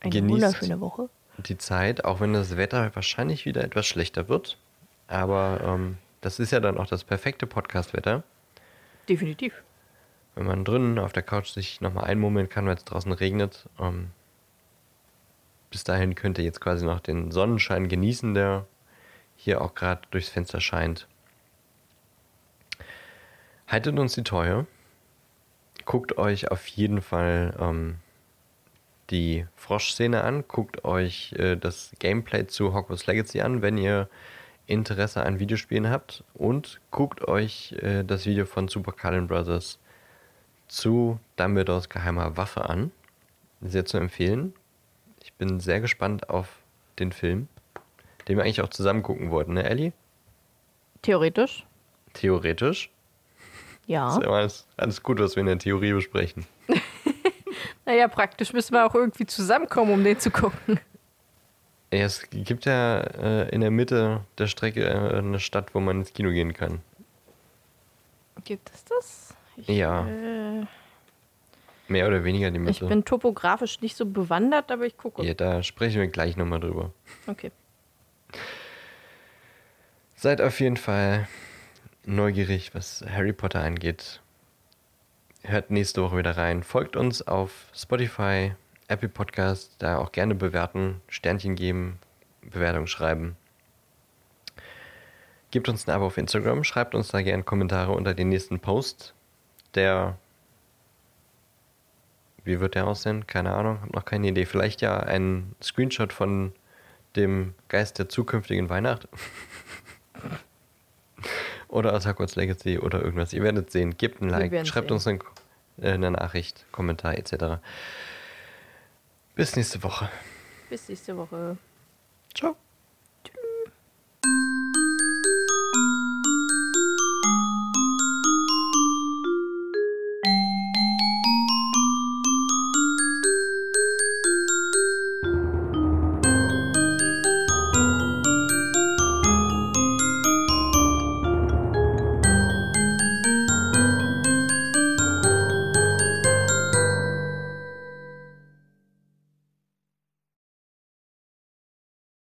Eine Genießt. wunderschöne Woche. Die Zeit, auch wenn das Wetter wahrscheinlich wieder etwas schlechter wird. Aber ähm, das ist ja dann auch das perfekte Podcast-Wetter. Definitiv. Wenn man drinnen auf der Couch sich nochmal einmummeln kann, weil es draußen regnet. Ähm, bis dahin könnt ihr jetzt quasi noch den Sonnenschein genießen, der hier auch gerade durchs Fenster scheint. Haltet uns die Treue. Guckt euch auf jeden Fall ähm, die Frosch-Szene an. Guckt euch äh, das Gameplay zu Hogwarts Legacy an, wenn ihr Interesse an Videospielen habt. Und guckt euch äh, das Video von Super Cullen Brothers zu Dumbledores geheimer Waffe an. Sehr zu empfehlen. Ich bin sehr gespannt auf den Film, den wir eigentlich auch zusammen gucken wollten, ne, Ellie? Theoretisch. Theoretisch. Ja. Ist ja alles, alles gut, was wir in der Theorie besprechen. <laughs> Naja, praktisch müssen wir auch irgendwie zusammenkommen, um den zu gucken. Ja, es gibt ja äh, in der Mitte der Strecke äh, eine Stadt, wo man ins Kino gehen kann. Gibt es das? Ich, Ja. Äh, Mehr oder weniger die ich Mitte. bin topografisch nicht so bewandert, aber ich gucke. ja, da sprechen wir gleich nochmal drüber. Okay. Seid auf jeden Fall neugierig, was Harry Potter angeht. Hört nächste Woche wieder rein. Folgt uns auf Spotify, Apple Podcast, da auch gerne bewerten, Sternchen geben, Bewertungen schreiben. Gebt uns ein Abo auf Instagram, schreibt uns da gerne Kommentare unter den nächsten Post. Der. Wie wird der aussehen? Keine Ahnung, hab noch keine Idee. Vielleicht ja ein Screenshot von dem Geist der zukünftigen Weihnacht. <laughs> oder aus Hogwarts Legacy oder irgendwas. Ihr werdet sehen. Gebt ein Like, schreibt sehen. uns eine, äh, eine Nachricht, Kommentar etc. Bis nächste Woche. Bis nächste Woche. Ciao.